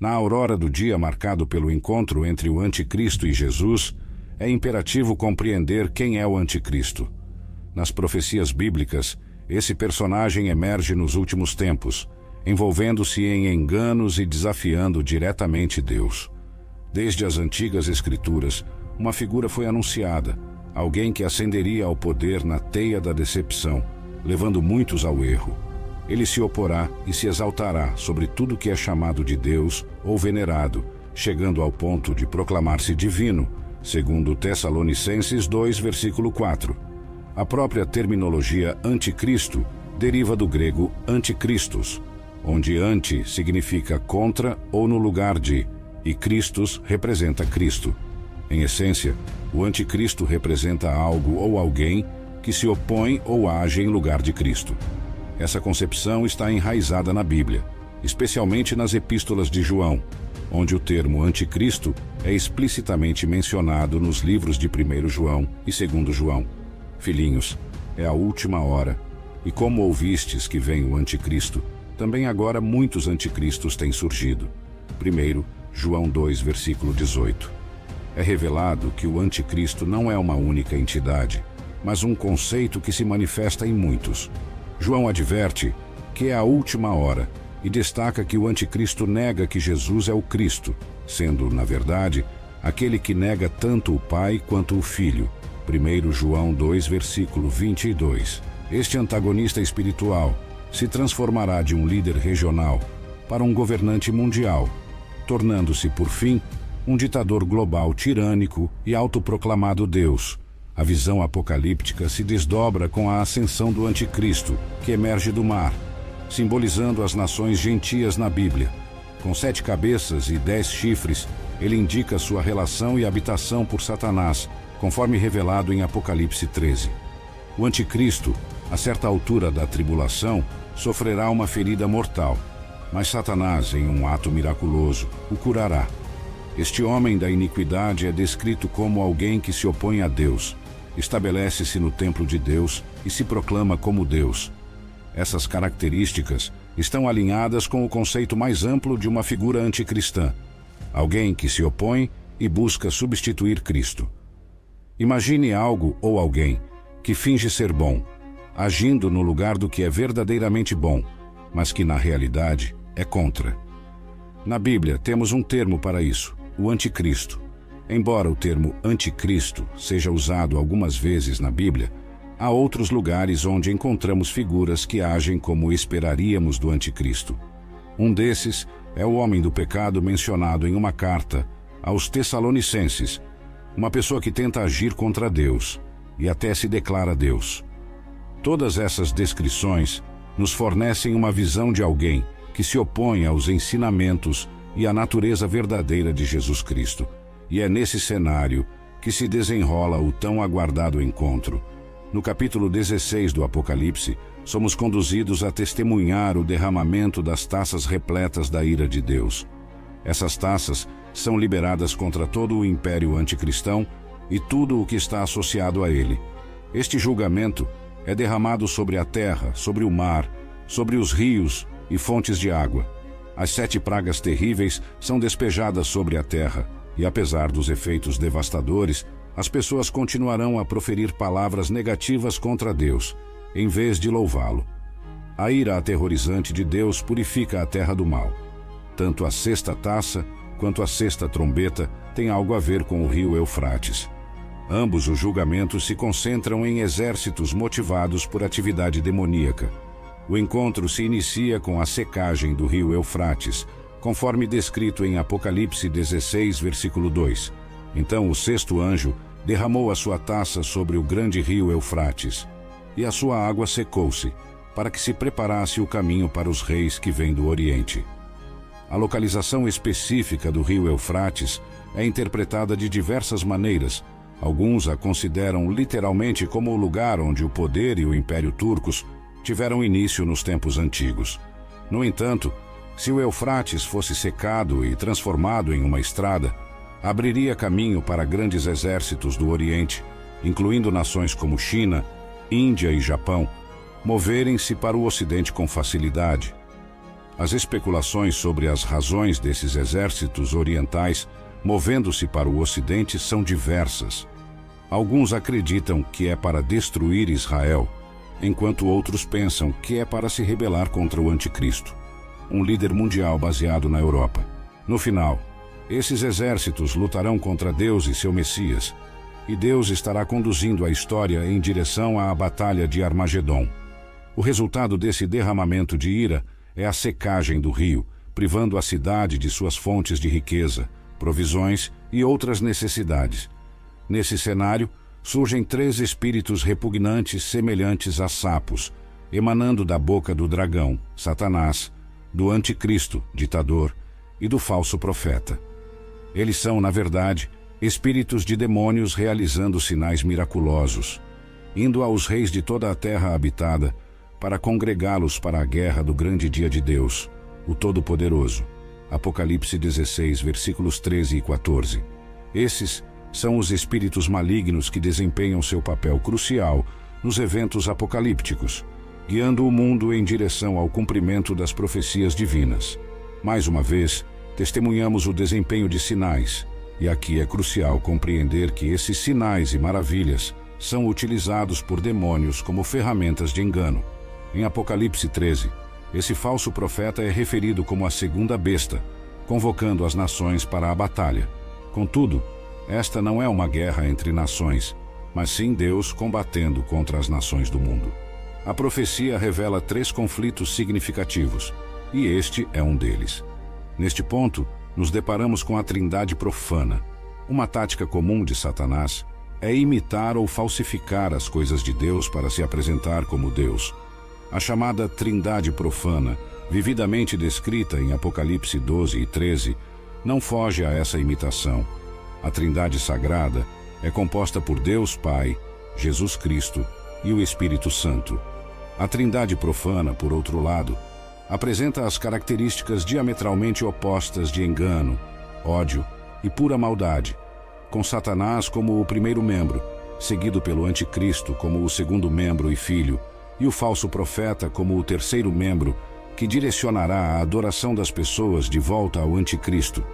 Na aurora do dia marcado pelo encontro entre o Anticristo e Jesus, é imperativo compreender quem é o Anticristo. Nas profecias bíblicas, esse personagem emerge nos últimos tempos, envolvendo-se em enganos e desafiando diretamente Deus. Desde as antigas Escrituras, uma figura foi anunciada, alguém que ascenderia ao poder na teia da decepção, levando muitos ao erro. Ele se oporá e se exaltará sobre tudo que é chamado de Deus ou venerado, chegando ao ponto de proclamar-se divino, segundo Tessalonicenses 2, versículo 4. A própria terminologia anticristo deriva do grego anticristos, onde anti significa contra ou no lugar de, e Christus representa Cristo. Em essência, o anticristo representa algo ou alguém que se opõe ou age em lugar de Cristo. Essa concepção está enraizada na Bíblia, especialmente nas epístolas de João, onde o termo anticristo é explicitamente mencionado nos livros de 1 João e 2 João. Filhinhos, é a última hora, e como ouvistes que vem o anticristo, também agora muitos anticristos têm surgido. Primeiro, João 2, versículo 18. É revelado que o anticristo não é uma única entidade, mas um conceito que se manifesta em muitos. João adverte que é a última hora e destaca que o anticristo nega que Jesus é o Cristo, sendo, na verdade, aquele que nega tanto o Pai quanto o Filho. 1 João 2, versículo 22. Este antagonista espiritual se transformará de um líder regional para um governante mundial, tornando-se, por fim, um ditador global tirânico e autoproclamado Deus. A visão apocalíptica se desdobra com a ascensão do Anticristo, que emerge do mar, simbolizando as nações gentias na Bíblia. Com sete cabeças e dez chifres, ele indica sua relação e habitação por Satanás, conforme revelado em Apocalipse 13. O Anticristo, a certa altura da tribulação, sofrerá uma ferida mortal, mas Satanás, em um ato miraculoso, o curará. Este homem da iniquidade é descrito como alguém que se opõe a Deus, estabelece-se no templo de Deus e se proclama como Deus. Essas características estão alinhadas com o conceito mais amplo de uma figura anticristã, alguém que se opõe e busca substituir Cristo. Imagine algo ou alguém que finge ser bom, agindo no lugar do que é verdadeiramente bom, mas que na realidade é contra. Na Bíblia temos um termo para isso, o anticristo. Embora o termo anticristo seja usado algumas vezes na Bíblia, há outros lugares onde encontramos figuras que agem como esperaríamos do anticristo. Um desses é o homem do pecado mencionado em uma carta aos Tessalonicenses, uma pessoa que tenta agir contra Deus e até se declara Deus. Todas essas descrições nos fornecem uma visão de alguém que se opõe aos ensinamentos e à natureza verdadeira de Jesus Cristo. E é nesse cenário que se desenrola o tão aguardado encontro. No capítulo 16 do Apocalipse, somos conduzidos a testemunhar o derramamento das taças repletas da ira de Deus. Essas taças são liberadas contra todo o império anticristão e tudo o que está associado a ele. Este julgamento é derramado sobre a terra, sobre o mar, sobre os rios e fontes de água. As sete pragas terríveis são despejadas sobre a terra, e apesar dos efeitos devastadores, as pessoas continuarão a proferir palavras negativas contra Deus, em vez de louvá-lo. A ira aterrorizante de Deus purifica a terra do mal. Tanto a sexta taça quanto a sexta trombeta têm algo a ver com o rio Eufrates. Ambos os julgamentos se concentram em exércitos motivados por atividade demoníaca. O encontro se inicia com a secagem do rio Eufrates, conforme descrito em Apocalipse 16, versículo 2. Então o sexto anjo derramou a sua taça sobre o grande rio Eufrates, e a sua água secou-se, para que se preparasse o caminho para os reis que vêm do Oriente. A localização específica do rio Eufrates é interpretada de diversas maneiras, Alguns a consideram literalmente como o lugar onde o poder e o Império Turcos tiveram início nos tempos antigos. No entanto, se o Eufrates fosse secado e transformado em uma estrada, abriria caminho para grandes exércitos do Oriente, incluindo nações como China, Índia e Japão, moverem-se para o Ocidente com facilidade. As especulações sobre as razões desses exércitos orientais movendo-se para o ocidente são diversas. Alguns acreditam que é para destruir Israel, enquanto outros pensam que é para se rebelar contra o Anticristo, um líder mundial baseado na Europa. No final, esses exércitos lutarão contra Deus e seu Messias, e Deus estará conduzindo a história em direção à batalha de Armagedon. O resultado desse derramamento de ira é a secagem do rio, privando a cidade de suas fontes de riqueza, provisões e outras necessidades. Nesse cenário, surgem três espíritos repugnantes semelhantes a sapos, emanando da boca do dragão, Satanás, do anticristo, ditador, e do falso profeta. Eles são, na verdade, espíritos de demônios realizando sinais miraculosos, indo aos reis de toda a terra habitada para congregá-los para a guerra do grande dia de Deus, o Todo-Poderoso. Apocalipse 16, versículos 13 e 14. Esses são os espíritos malignos que desempenham seu papel crucial nos eventos apocalípticos, guiando o mundo em direção ao cumprimento das profecias divinas. Mais uma vez, testemunhamos o desempenho de sinais, e aqui é crucial compreender que esses sinais e maravilhas são utilizados por demônios como ferramentas de engano. Em Apocalipse 13, esse falso profeta é referido como a segunda besta, convocando as nações para a batalha. Contudo, esta não é uma guerra entre nações, mas sim Deus combatendo contra as nações do mundo. A profecia revela três conflitos significativos, e este é um deles. Neste ponto, nos deparamos com a trindade profana. Uma tática comum de Satanás é imitar ou falsificar as coisas de Deus para se apresentar como Deus a chamada Trindade profana, vividamente descrita em Apocalipse 12 e 13, não foge a essa imitação. A Trindade sagrada é composta por Deus Pai, Jesus Cristo e o Espírito Santo. A Trindade profana, por outro lado, apresenta as características diametralmente opostas de engano, ódio e pura maldade, com Satanás como o primeiro membro, seguido pelo Anticristo como o segundo membro e filho, e o falso profeta como o terceiro membro que direcionará a adoração das pessoas de volta ao Anticristo.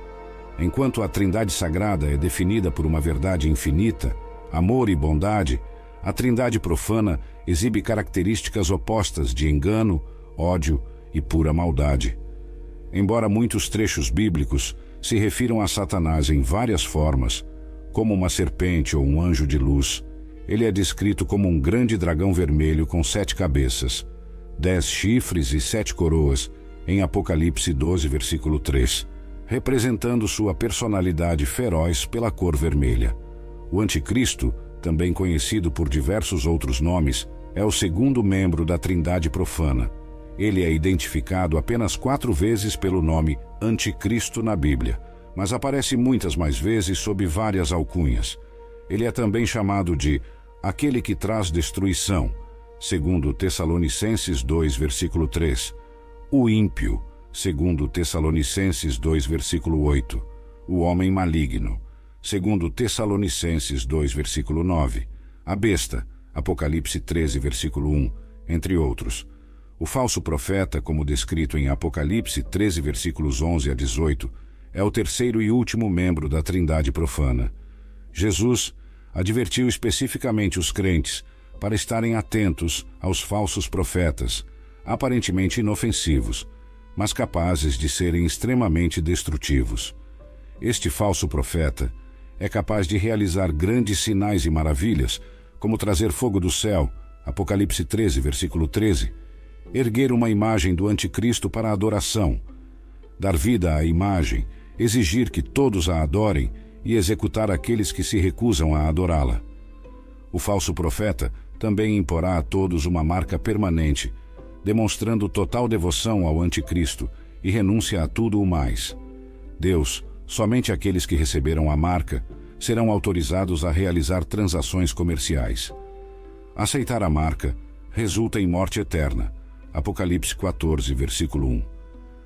Enquanto a Trindade Sagrada é definida por uma verdade infinita, amor e bondade, a Trindade profana exibe características opostas de engano, ódio e pura maldade. Embora muitos trechos bíblicos se refiram a Satanás em várias formas, como uma serpente ou um anjo de luz, ele é descrito como um grande dragão vermelho com sete cabeças, dez chifres e sete coroas, em Apocalipse 12, versículo 3, representando sua personalidade feroz pela cor vermelha. O Anticristo, também conhecido por diversos outros nomes, é o segundo membro da Trindade profana. Ele é identificado apenas quatro vezes pelo nome Anticristo na Bíblia, mas aparece muitas mais vezes sob várias alcunhas. Ele é também chamado de aquele que traz destruição, segundo Tessalonicenses 2, versículo 3. O ímpio, segundo Tessalonicenses 2, versículo 8. O homem maligno, segundo Tessalonicenses 2, versículo 9. A besta, Apocalipse 13, versículo 1, entre outros. O falso profeta, como descrito em Apocalipse 13, versículos 11 a 18, é o terceiro e último membro da Trindade profana. Jesus advertiu especificamente os crentes para estarem atentos aos falsos profetas, aparentemente inofensivos, mas capazes de serem extremamente destrutivos. Este falso profeta é capaz de realizar grandes sinais e maravilhas, como trazer fogo do céu, Apocalipse 13, versículo 13, erguer uma imagem do anticristo para adoração, dar vida à imagem, exigir que todos a adorem e executar aqueles que se recusam a adorá-la. O falso profeta também imporá a todos uma marca permanente, demonstrando total devoção ao Anticristo e renúncia a tudo o mais. Deus, somente aqueles que receberam a marca, serão autorizados a realizar transações comerciais. Aceitar a marca resulta em morte eterna. Apocalipse 14, versículo 1.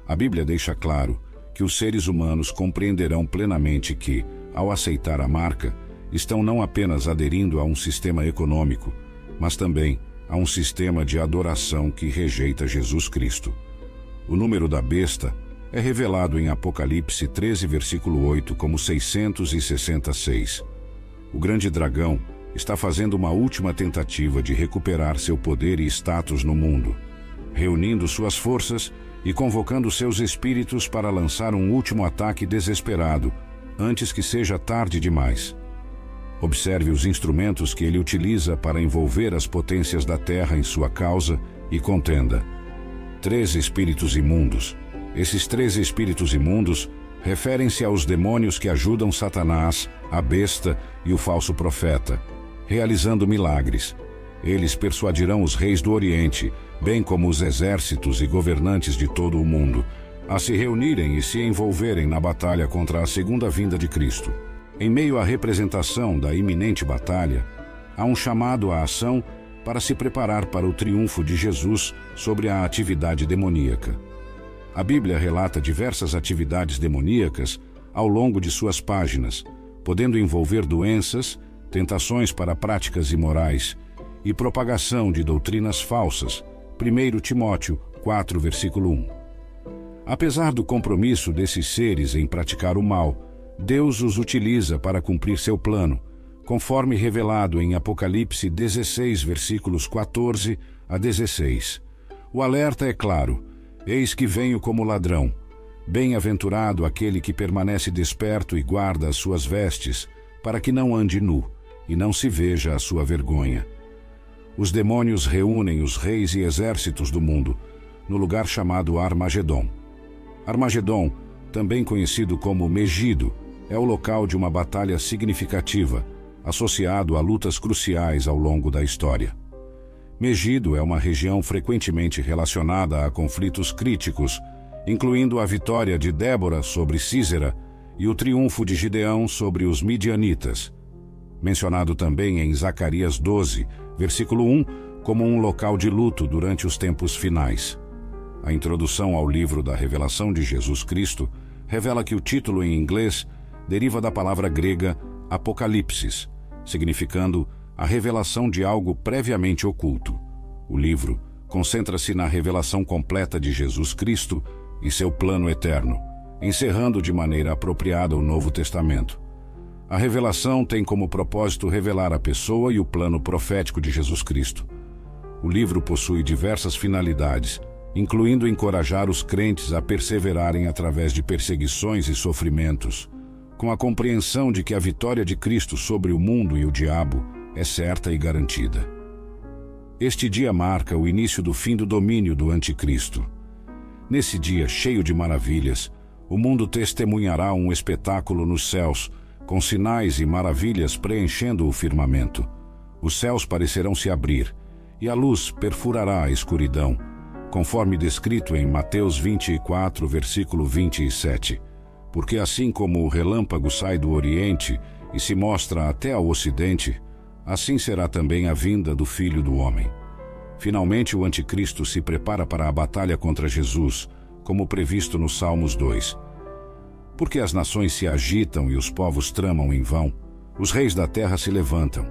A Bíblia deixa claro que os seres humanos compreenderão plenamente que, ao aceitar a marca, estão não apenas aderindo a um sistema econômico, mas também a um sistema de adoração que rejeita Jesus Cristo. O número da besta é revelado em Apocalipse 13, versículo 8, como 666. O grande dragão está fazendo uma última tentativa de recuperar seu poder e status no mundo, reunindo suas forças e convocando seus espíritos para lançar um último ataque desesperado, antes que seja tarde demais. Observe os instrumentos que ele utiliza para envolver as potências da terra em sua causa e contenda. Três espíritos imundos. Esses três espíritos imundos referem-se aos demônios que ajudam Satanás, a besta e o falso profeta, realizando milagres. Eles persuadirão os reis do Oriente, bem como os exércitos e governantes de todo o mundo, a se reunirem e se envolverem na batalha contra a segunda vinda de Cristo. Em meio à representação da iminente batalha, há um chamado à ação para se preparar para o triunfo de Jesus sobre a atividade demoníaca. A Bíblia relata diversas atividades demoníacas ao longo de suas páginas, podendo envolver doenças, tentações para práticas imorais e propagação de doutrinas falsas. 1 Timóteo 4, versículo 1. Apesar do compromisso desses seres em praticar o mal, Deus os utiliza para cumprir seu plano, conforme revelado em Apocalipse 16, versículos 14 a 16. O alerta é claro: Eis que venho como ladrão. Bem-aventurado aquele que permanece desperto e guarda as suas vestes, para que não ande nu e não se veja a sua vergonha. Os demônios reúnem os reis e exércitos do mundo no lugar chamado Armagedon. Armagedon, também conhecido como Megido, é o local de uma batalha significativa, associado a lutas cruciais ao longo da história. Megido é uma região frequentemente relacionada a conflitos críticos, incluindo a vitória de Débora sobre Císera e o triunfo de Gideão sobre os midianitas. Mencionado também em Zacarias 12, versículo 1, como um local de luto durante os tempos finais. A introdução ao livro da Revelação de Jesus Cristo revela que o título em inglês deriva da palavra grega Apocalipsis, significando a revelação de algo previamente oculto. O livro concentra-se na revelação completa de Jesus Cristo e seu plano eterno, encerrando de maneira apropriada o Novo Testamento. A revelação tem como propósito revelar a pessoa e o plano profético de Jesus Cristo. O livro possui diversas finalidades, incluindo encorajar os crentes a perseverarem através de perseguições e sofrimentos com a compreensão de que a vitória de Cristo sobre o mundo e o diabo é certa e garantida. Este dia marca o início do fim do domínio do Anticristo. Nesse dia cheio de maravilhas, o mundo testemunhará um espetáculo nos céus, com sinais e maravilhas preenchendo o firmamento. Os céus parecerão se abrir, e a luz perfurará a escuridão, conforme descrito em Mateus 24, versículo 27 porque assim como o relâmpago sai do Oriente e se mostra até ao Ocidente, assim será também a vinda do Filho do Homem. Finalmente, o Anticristo se prepara para a batalha contra Jesus, como previsto nos Salmos 2. Porque as nações se agitam e os povos tramam em vão, os reis da terra se levantam,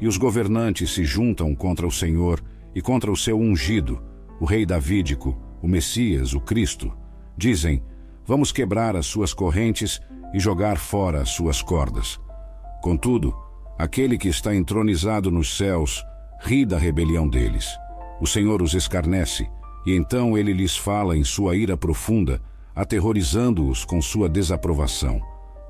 e os governantes se juntam contra o Senhor e contra o seu ungido, o rei davídico, o Messias, o Cristo. Dizem: Vamos quebrar as suas correntes e jogar fora as suas cordas. Contudo, aquele que está entronizado nos céus ri da rebelião deles. O Senhor os escarnece, e então ele lhes fala em sua ira profunda, aterrorizando-os com sua desaprovação.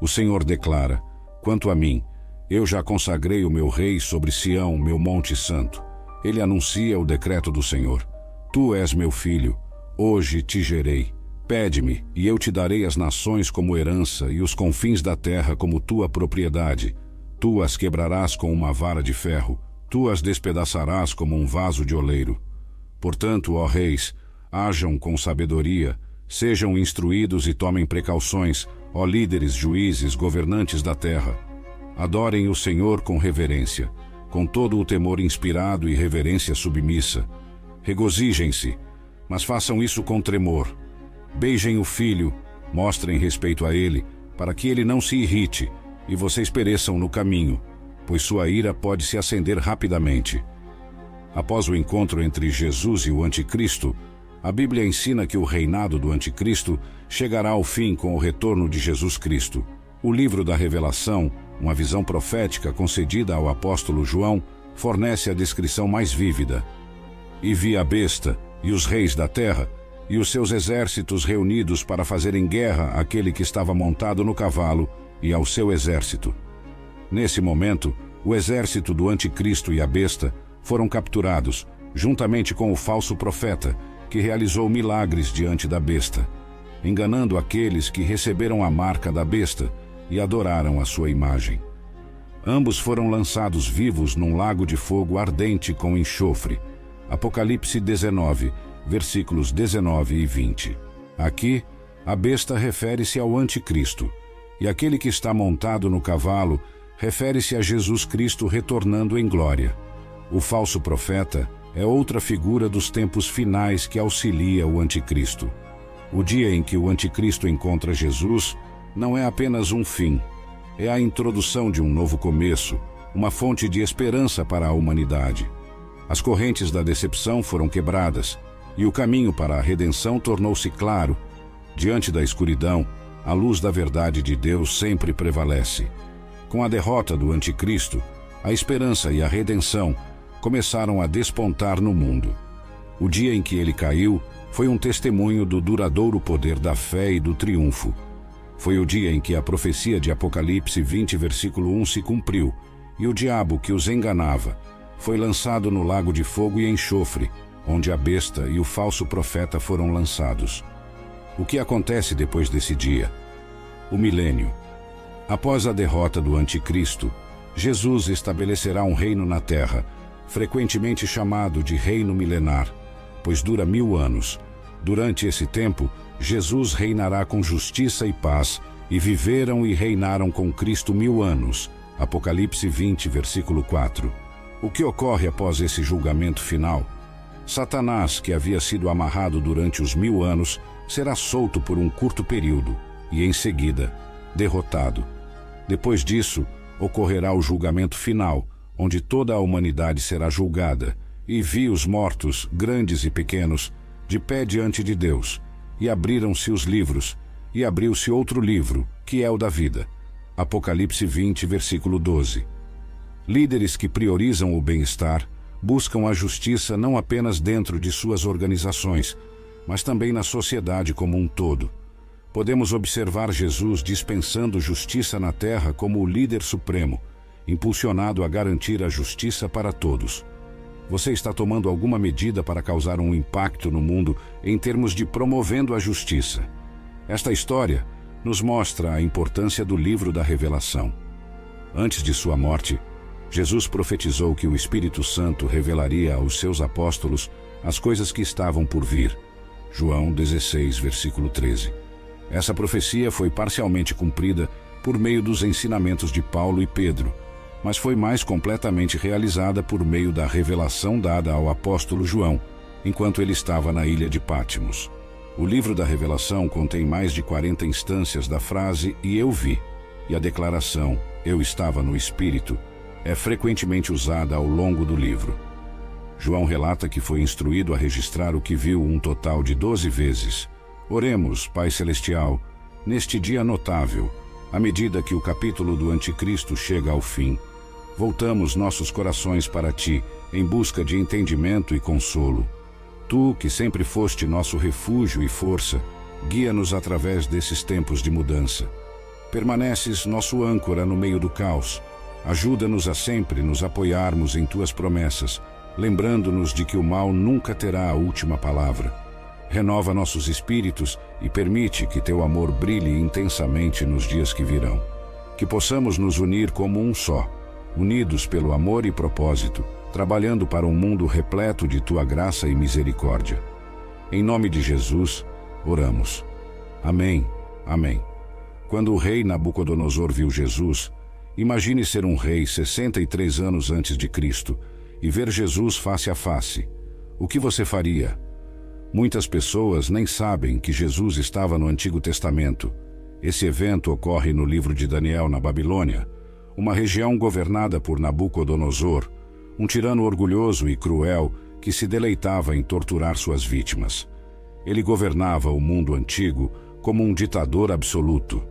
O Senhor declara: Quanto a mim, eu já consagrei o meu rei sobre Sião, meu monte santo. Ele anuncia o decreto do Senhor: Tu és meu filho, hoje te gerei. Pede-me, e eu te darei as nações como herança e os confins da terra como tua propriedade. Tu as quebrarás com uma vara de ferro, tu as despedaçarás como um vaso de oleiro. Portanto, ó reis, hajam com sabedoria, sejam instruídos e tomem precauções, ó líderes, juízes, governantes da terra. Adorem o Senhor com reverência, com todo o temor inspirado e reverência submissa. Regozijem-se, mas façam isso com tremor Beijem o filho, mostrem respeito a ele, para que ele não se irrite e vocês pereçam no caminho, pois sua ira pode se acender rapidamente. Após o encontro entre Jesus e o Anticristo, A Bíblia ensina que o reinado do Anticristo chegará ao fim com o retorno de Jesus Cristo. O livro da Revelação, uma visão profética concedida ao apóstolo João, fornece a descrição mais vívida. E vi a besta e os reis da terra e os seus exércitos reunidos para fazerem guerra àquele que estava montado no cavalo e ao seu exército. Nesse momento, o exército do Anticristo e a besta foram capturados, juntamente com o falso profeta, que realizou milagres diante da besta, enganando aqueles que receberam a marca da besta e adoraram a sua imagem. Ambos foram lançados vivos num lago de fogo ardente com enxofre. Apocalipse 19, versículos 19 e 20. Aqui, a besta refere-se ao Anticristo, e aquele que está montado no cavalo refere-se a Jesus Cristo retornando em glória. O falso profeta é outra figura dos tempos finais que auxilia o Anticristo. O dia em que o Anticristo encontra Jesus não é apenas um fim, é a introdução de um novo começo, uma fonte de esperança para a humanidade. As correntes da decepção foram quebradas e o caminho para a redenção tornou-se claro. Diante da escuridão, a luz da verdade de Deus sempre prevalece. Com a derrota do Anticristo, a esperança e a redenção começaram a despontar no mundo. O dia em que ele caiu foi um testemunho do duradouro poder da fé e do triunfo. Foi o dia em que a profecia de Apocalipse 20, versículo 1 se cumpriu, e o diabo que os enganava foi lançado no lago de fogo e enxofre, onde a besta e o falso profeta foram lançados. O que acontece depois desse dia? O milênio. Após a derrota do Anticristo, Jesus estabelecerá um reino na terra, frequentemente chamado de Reino Milenar, pois dura mil anos. Durante esse tempo, Jesus reinará com justiça e paz, e viveram e reinaram com Cristo mil anos. Apocalipse 20, versículo 4. O que ocorre após esse julgamento final? Satanás, que havia sido amarrado durante os mil anos, será solto por um curto período e, em seguida, derrotado. Depois disso, ocorrerá o julgamento final, onde toda a humanidade será julgada, e vi os mortos, grandes e pequenos, de pé diante de Deus, e abriram-se os livros, e abriu-se outro livro, que é o da vida. Apocalipse 20, versículo 12. Líderes que priorizam o bem-estar buscam a justiça não apenas dentro de suas organizações, mas também na sociedade como um todo. Podemos observar Jesus dispensando justiça na terra como o líder supremo, impulsionado a garantir a justiça para todos. Você está tomando alguma medida para causar um impacto no mundo em termos de promovendo a justiça. Esta história nos mostra a importância do livro da Revelação. Antes de sua morte, Jesus profetizou que o Espírito Santo revelaria aos seus apóstolos as coisas que estavam por vir. João 16, versículo 13. Essa profecia foi parcialmente cumprida por meio dos ensinamentos de Paulo e Pedro, mas foi mais completamente realizada por meio da revelação dada ao apóstolo João, enquanto ele estava na ilha de Pátimos. O livro da Revelação contém mais de 40 instâncias da frase e eu vi, e a declaração eu estava no Espírito é frequentemente usada ao longo do livro. João relata que foi instruído a registrar o que viu um total de doze vezes. Oremos, Pai Celestial, neste dia notável, à medida que o capítulo do Anticristo chega ao fim. Voltamos nossos corações para Ti, em busca de entendimento e consolo. Tu, que sempre foste nosso refúgio e força, guia-nos através desses tempos de mudança. Permaneces nosso âncora no meio do caos Ajuda-nos a sempre nos apoiarmos em tuas promessas, lembrando-nos de que o mal nunca terá a última palavra. Renova nossos espíritos e permite que teu amor brilhe intensamente nos dias que virão. Que possamos nos unir como um só, unidos pelo amor e propósito, trabalhando para um mundo repleto de tua graça e misericórdia. Em nome de Jesus, oramos. Amém. Amém. Quando o rei Nabucodonosor viu Jesus, Imagine ser um rei 63 anos antes de Cristo e ver Jesus face a face. O que você faria? Muitas pessoas nem sabem que Jesus estava no Antigo Testamento. Esse evento ocorre no livro de Daniel, na Babilônia, uma região governada por Nabucodonosor, um tirano orgulhoso e cruel que se deleitava em torturar suas vítimas. Ele governava o mundo antigo como um ditador absoluto.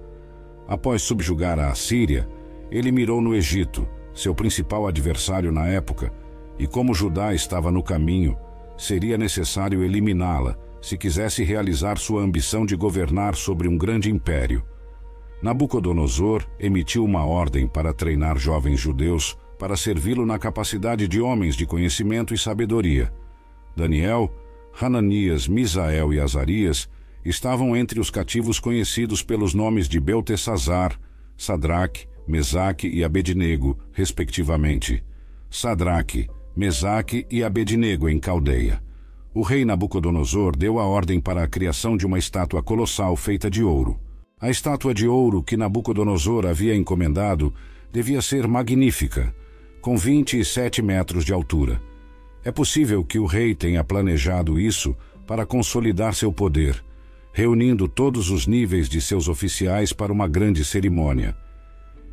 Após subjugar a Assíria, ele mirou no Egito, seu principal adversário na época, e como Judá estava no caminho, seria necessário eliminá-la se quisesse realizar sua ambição de governar sobre um grande império. Nabucodonosor emitiu uma ordem para treinar jovens judeus para servi-lo na capacidade de homens de conhecimento e sabedoria. Daniel, Hananias, Misael e Azarias estavam entre os cativos conhecidos pelos nomes de Beltesazar, Sadraque, Mesaque e Abednego, respectivamente. Sadraque, Mesaque e Abednego em Caldeia. O rei Nabucodonosor deu a ordem para a criação de uma estátua colossal feita de ouro. A estátua de ouro que Nabucodonosor havia encomendado devia ser magnífica, com 27 metros de altura. É possível que o rei tenha planejado isso para consolidar seu poder, reunindo todos os níveis de seus oficiais para uma grande cerimônia.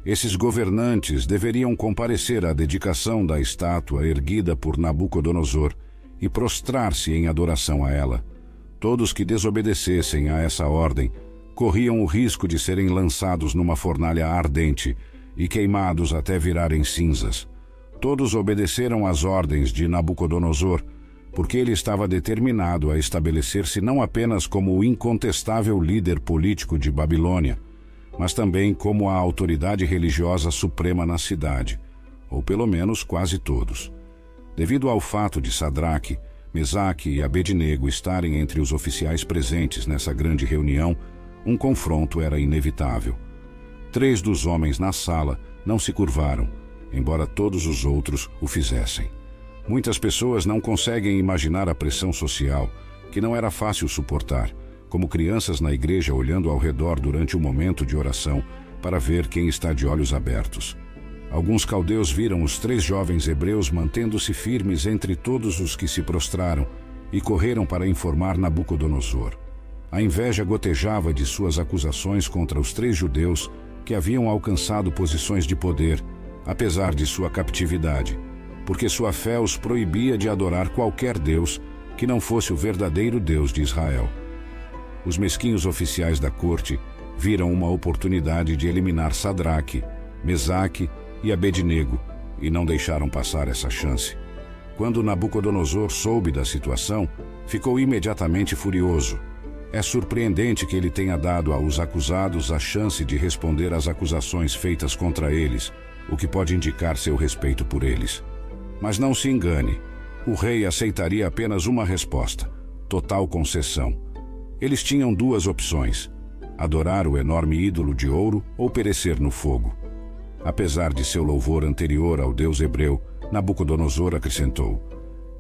Esses governantes deveriam comparecer à dedicação da estátua erguida por Nabucodonosor e prostrar-se em adoração a ela. Todos que desobedecessem a essa ordem corriam o risco de serem lançados numa fornalha ardente e queimados até virarem cinzas. Todos obedeceram às ordens de Nabucodonosor, porque ele estava determinado a estabelecer-se não apenas como o incontestável líder político de Babilônia, mas também como a autoridade religiosa suprema na cidade, ou pelo menos quase todos. Devido ao fato de Sadraque, Mesaque e Abednego estarem entre os oficiais presentes nessa grande reunião, um confronto era inevitável. Três dos homens na sala não se curvaram, embora todos os outros o fizessem. Muitas pessoas não conseguem imaginar a pressão social, que não era fácil suportar, como crianças na igreja olhando ao redor durante o momento de oração para ver quem está de olhos abertos. Alguns caldeus viram os três jovens hebreus mantendo-se firmes entre todos os que se prostraram e correram para informar Nabucodonosor. A inveja gotejava de suas acusações contra os três judeus que haviam alcançado posições de poder, apesar de sua captividade, porque sua fé os proibia de adorar qualquer Deus que não fosse o verdadeiro Deus de Israel os mesquinhos oficiais da corte viram uma oportunidade de eliminar Sadraque, Mesaque e Abednego e não deixaram passar essa chance. Quando Nabucodonosor soube da situação, ficou imediatamente furioso. É surpreendente que ele tenha dado aos acusados a chance de responder às acusações feitas contra eles, o que pode indicar seu respeito por eles. Mas não se engane, o rei aceitaria apenas uma resposta: total concessão eles tinham duas opções: adorar o enorme ídolo de ouro ou perecer no fogo. Apesar de seu louvor anterior ao Deus hebreu, Nabucodonosor acrescentou: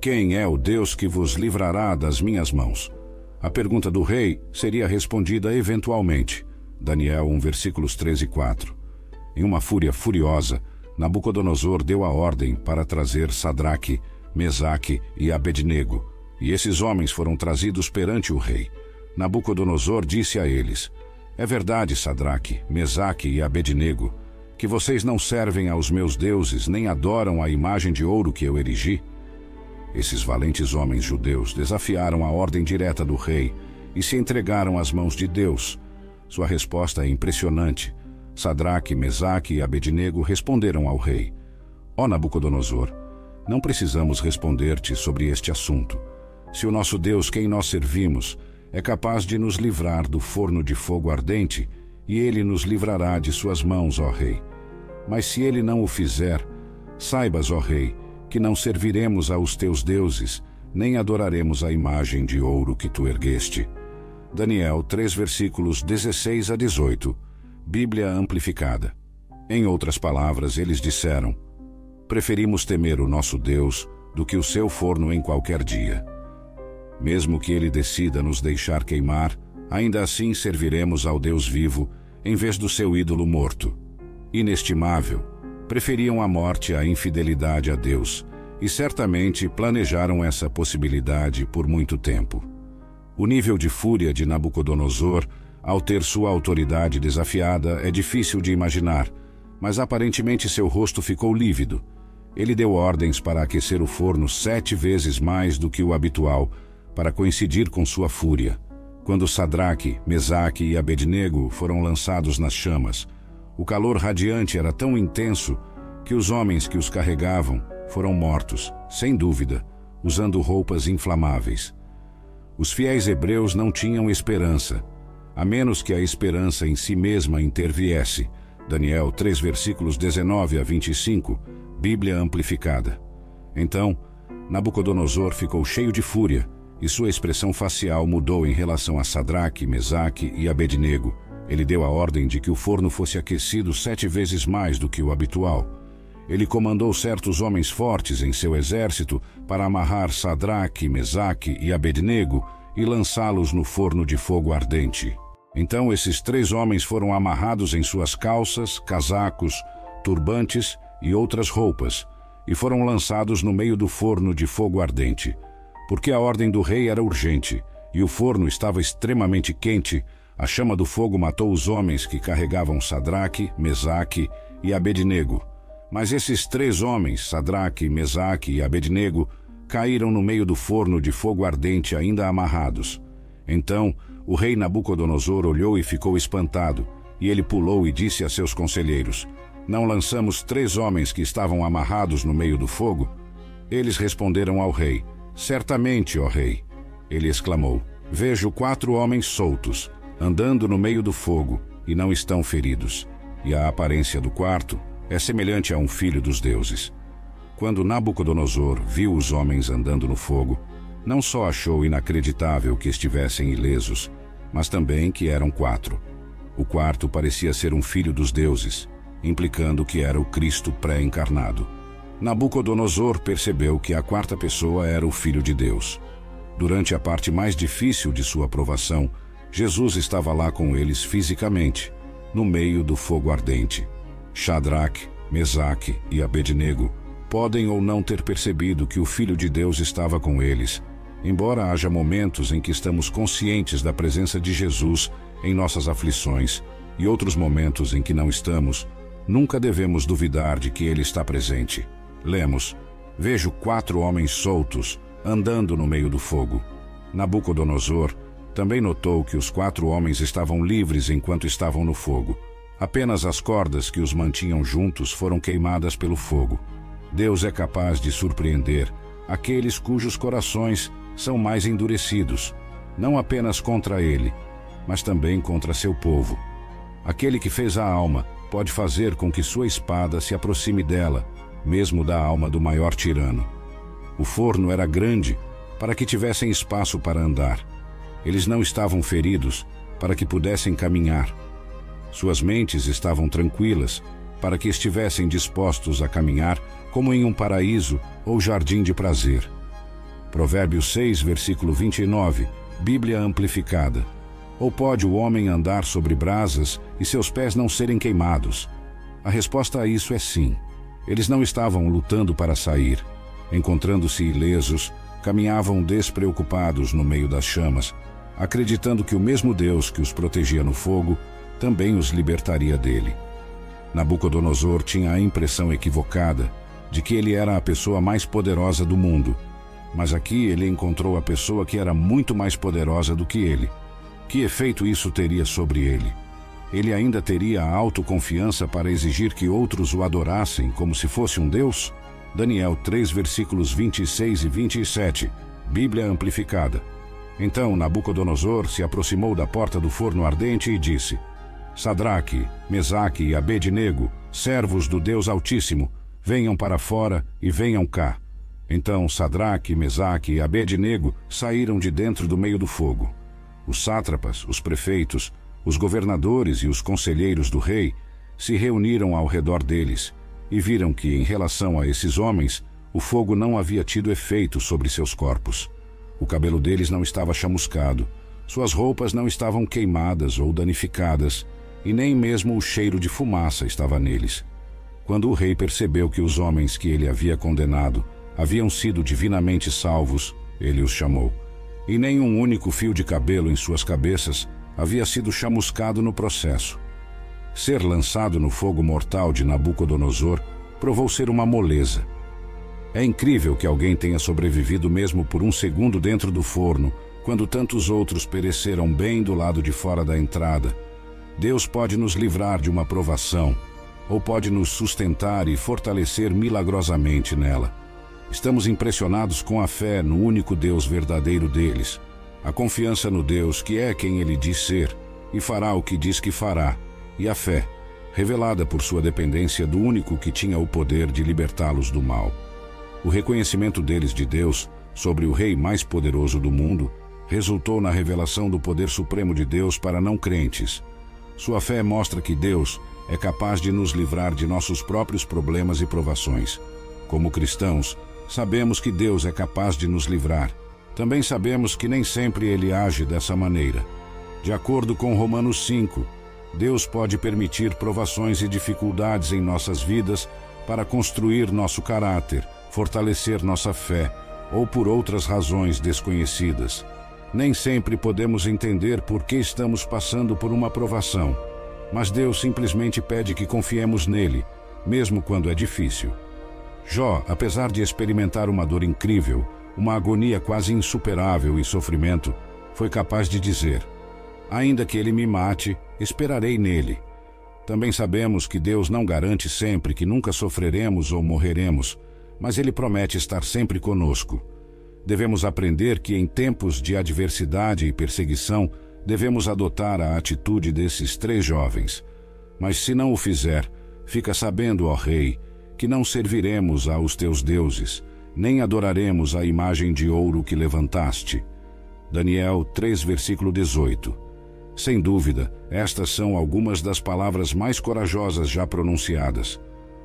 Quem é o Deus que vos livrará das minhas mãos? A pergunta do rei seria respondida eventualmente. Daniel 1, versículos 13 e 4. Em uma fúria furiosa, Nabucodonosor deu a ordem para trazer Sadraque, Mesaque e Abednego, e esses homens foram trazidos perante o rei. Nabucodonosor disse a eles: É verdade, Sadraque, Mesaque e Abednego, que vocês não servem aos meus deuses nem adoram a imagem de ouro que eu erigi? Esses valentes homens judeus desafiaram a ordem direta do rei e se entregaram às mãos de Deus. Sua resposta é impressionante. Sadraque, Mesaque e Abednego responderam ao rei: Ó Nabucodonosor, não precisamos responder-te sobre este assunto. Se o nosso Deus, quem nós servimos, é capaz de nos livrar do forno de fogo ardente, e ele nos livrará de suas mãos, ó Rei. Mas se ele não o fizer, saibas, ó Rei, que não serviremos aos teus deuses, nem adoraremos a imagem de ouro que tu ergueste. Daniel 3 versículos 16 a 18, Bíblia amplificada. Em outras palavras, eles disseram: Preferimos temer o nosso Deus do que o seu forno em qualquer dia. Mesmo que ele decida nos deixar queimar, ainda assim serviremos ao Deus vivo em vez do seu ídolo morto. Inestimável, preferiam a morte à infidelidade a Deus e certamente planejaram essa possibilidade por muito tempo. O nível de fúria de Nabucodonosor, ao ter sua autoridade desafiada, é difícil de imaginar, mas aparentemente seu rosto ficou lívido. Ele deu ordens para aquecer o forno sete vezes mais do que o habitual para coincidir com sua fúria. Quando Sadraque, Mesaque e Abednego foram lançados nas chamas, o calor radiante era tão intenso que os homens que os carregavam foram mortos, sem dúvida, usando roupas inflamáveis. Os fiéis hebreus não tinham esperança, a menos que a esperança em si mesma interviesse. Daniel 3, versículos 19 a 25, Bíblia amplificada. Então, Nabucodonosor ficou cheio de fúria e sua expressão facial mudou em relação a Sadraque, Mesaque e Abednego. Ele deu a ordem de que o forno fosse aquecido sete vezes mais do que o habitual. Ele comandou certos homens fortes em seu exército para amarrar Sadraque, Mesaque e Abednego e lançá-los no forno de fogo ardente. Então esses três homens foram amarrados em suas calças, casacos, turbantes e outras roupas, e foram lançados no meio do forno de fogo ardente. Porque a ordem do rei era urgente, e o forno estava extremamente quente, a chama do fogo matou os homens que carregavam Sadraque, Mesaque e Abednego. Mas esses três homens, Sadraque, Mesaque e Abednego, caíram no meio do forno de fogo ardente ainda amarrados. Então o rei Nabucodonosor olhou e ficou espantado, e ele pulou e disse a seus conselheiros: Não lançamos três homens que estavam amarrados no meio do fogo? Eles responderam ao rei: Certamente, ó rei. Ele exclamou: Vejo quatro homens soltos, andando no meio do fogo, e não estão feridos. E a aparência do quarto é semelhante a um filho dos deuses. Quando Nabucodonosor viu os homens andando no fogo, não só achou inacreditável que estivessem ilesos, mas também que eram quatro. O quarto parecia ser um filho dos deuses, implicando que era o Cristo pré-encarnado. Nabucodonosor percebeu que a quarta pessoa era o Filho de Deus. Durante a parte mais difícil de sua provação, Jesus estava lá com eles fisicamente, no meio do fogo ardente. Shadrach, Mesaque e Abednego podem ou não ter percebido que o Filho de Deus estava com eles, embora haja momentos em que estamos conscientes da presença de Jesus em nossas aflições e outros momentos em que não estamos, nunca devemos duvidar de que Ele está presente. Lemos: Vejo quatro homens soltos andando no meio do fogo. Nabucodonosor também notou que os quatro homens estavam livres enquanto estavam no fogo. Apenas as cordas que os mantinham juntos foram queimadas pelo fogo. Deus é capaz de surpreender aqueles cujos corações são mais endurecidos, não apenas contra ele, mas também contra seu povo. Aquele que fez a alma pode fazer com que sua espada se aproxime dela, mesmo da alma do maior tirano. O forno era grande para que tivessem espaço para andar. Eles não estavam feridos para que pudessem caminhar. Suas mentes estavam tranquilas para que estivessem dispostos a caminhar como em um paraíso ou jardim de prazer. Provérbios 6, versículo 29, Bíblia amplificada. Ou pode o homem andar sobre brasas e seus pés não serem queimados? A resposta a isso é sim. Eles não estavam lutando para sair. Encontrando-se ilesos, caminhavam despreocupados no meio das chamas, acreditando que o mesmo Deus que os protegia no fogo também os libertaria dele. Nabucodonosor tinha a impressão equivocada de que ele era a pessoa mais poderosa do mundo, mas aqui ele encontrou a pessoa que era muito mais poderosa do que ele. Que efeito isso teria sobre ele? Ele ainda teria a autoconfiança para exigir que outros o adorassem como se fosse um Deus? Daniel 3, versículos 26 e 27, Bíblia amplificada. Então Nabucodonosor se aproximou da porta do forno ardente e disse: Sadraque, Mesaque e Abednego, servos do Deus Altíssimo, venham para fora e venham cá. Então Sadraque, Mesaque e Abednego saíram de dentro do meio do fogo. Os sátrapas, os prefeitos, os governadores e os conselheiros do rei se reuniram ao redor deles e viram que, em relação a esses homens, o fogo não havia tido efeito sobre seus corpos. O cabelo deles não estava chamuscado, suas roupas não estavam queimadas ou danificadas, e nem mesmo o cheiro de fumaça estava neles. Quando o rei percebeu que os homens que ele havia condenado haviam sido divinamente salvos, ele os chamou. E nem um único fio de cabelo em suas cabeças havia sido chamuscado no processo. Ser lançado no fogo mortal de Nabucodonosor provou ser uma moleza. É incrível que alguém tenha sobrevivido mesmo por um segundo dentro do forno, quando tantos outros pereceram bem do lado de fora da entrada. Deus pode nos livrar de uma provação, ou pode nos sustentar e fortalecer milagrosamente nela. Estamos impressionados com a fé no único Deus verdadeiro deles, a confiança no Deus que é quem ele diz ser e fará o que diz que fará, e a fé, revelada por sua dependência do único que tinha o poder de libertá-los do mal. O reconhecimento deles de Deus sobre o rei mais poderoso do mundo resultou na revelação do poder supremo de Deus para não crentes. Sua fé mostra que Deus é capaz de nos livrar de nossos próprios problemas e provações. Como cristãos, sabemos que Deus é capaz de nos livrar. Também sabemos que nem sempre ele age dessa maneira. De acordo com Romanos 5, Deus pode permitir provações e dificuldades em nossas vidas para construir nosso caráter fortalecer nossa fé ou por outras razões desconhecidas. Nem sempre podemos entender por que estamos passando por uma provação, mas Deus simplesmente pede que confiemos nele, mesmo quando é difícil. Jó, apesar de experimentar uma dor incrível, uma agonia quase insuperável e sofrimento, foi capaz de dizer: Ainda que ele me mate, esperarei nele. Também sabemos que Deus não garante sempre que nunca sofreremos ou morreremos mas Ele promete estar sempre conosco. Devemos aprender que em tempos de adversidade e perseguição, devemos adotar a atitude desses três jovens. Mas se não o fizer, fica sabendo, ó Rei, que não serviremos aos teus deuses, nem adoraremos a imagem de ouro que levantaste. Daniel 3, versículo 18. Sem dúvida, estas são algumas das palavras mais corajosas já pronunciadas.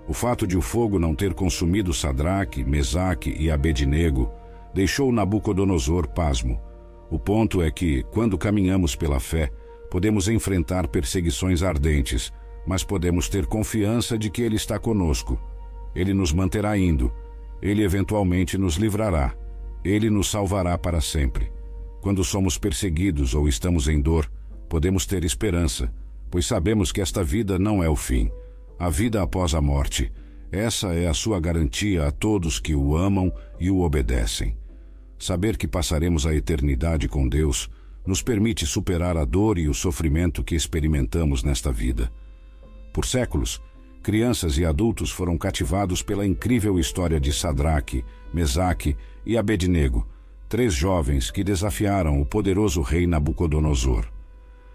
O fato de o fogo não ter consumido Sadraque, Mesaque e Abednego deixou Nabucodonosor pasmo. O ponto é que, quando caminhamos pela fé, podemos enfrentar perseguições ardentes, mas podemos ter confiança de que Ele está conosco. Ele nos manterá indo. Ele eventualmente nos livrará. Ele nos salvará para sempre. Quando somos perseguidos ou estamos em dor, podemos ter esperança, pois sabemos que esta vida não é o fim a vida após a morte. Essa é a sua garantia a todos que o amam e o obedecem. Saber que passaremos a eternidade com Deus nos permite superar a dor e o sofrimento que experimentamos nesta vida. Por séculos, crianças e adultos foram cativados pela incrível história de Sadraque, Mesaque e Abednego, três jovens que desafiaram o poderoso rei Nabucodonosor.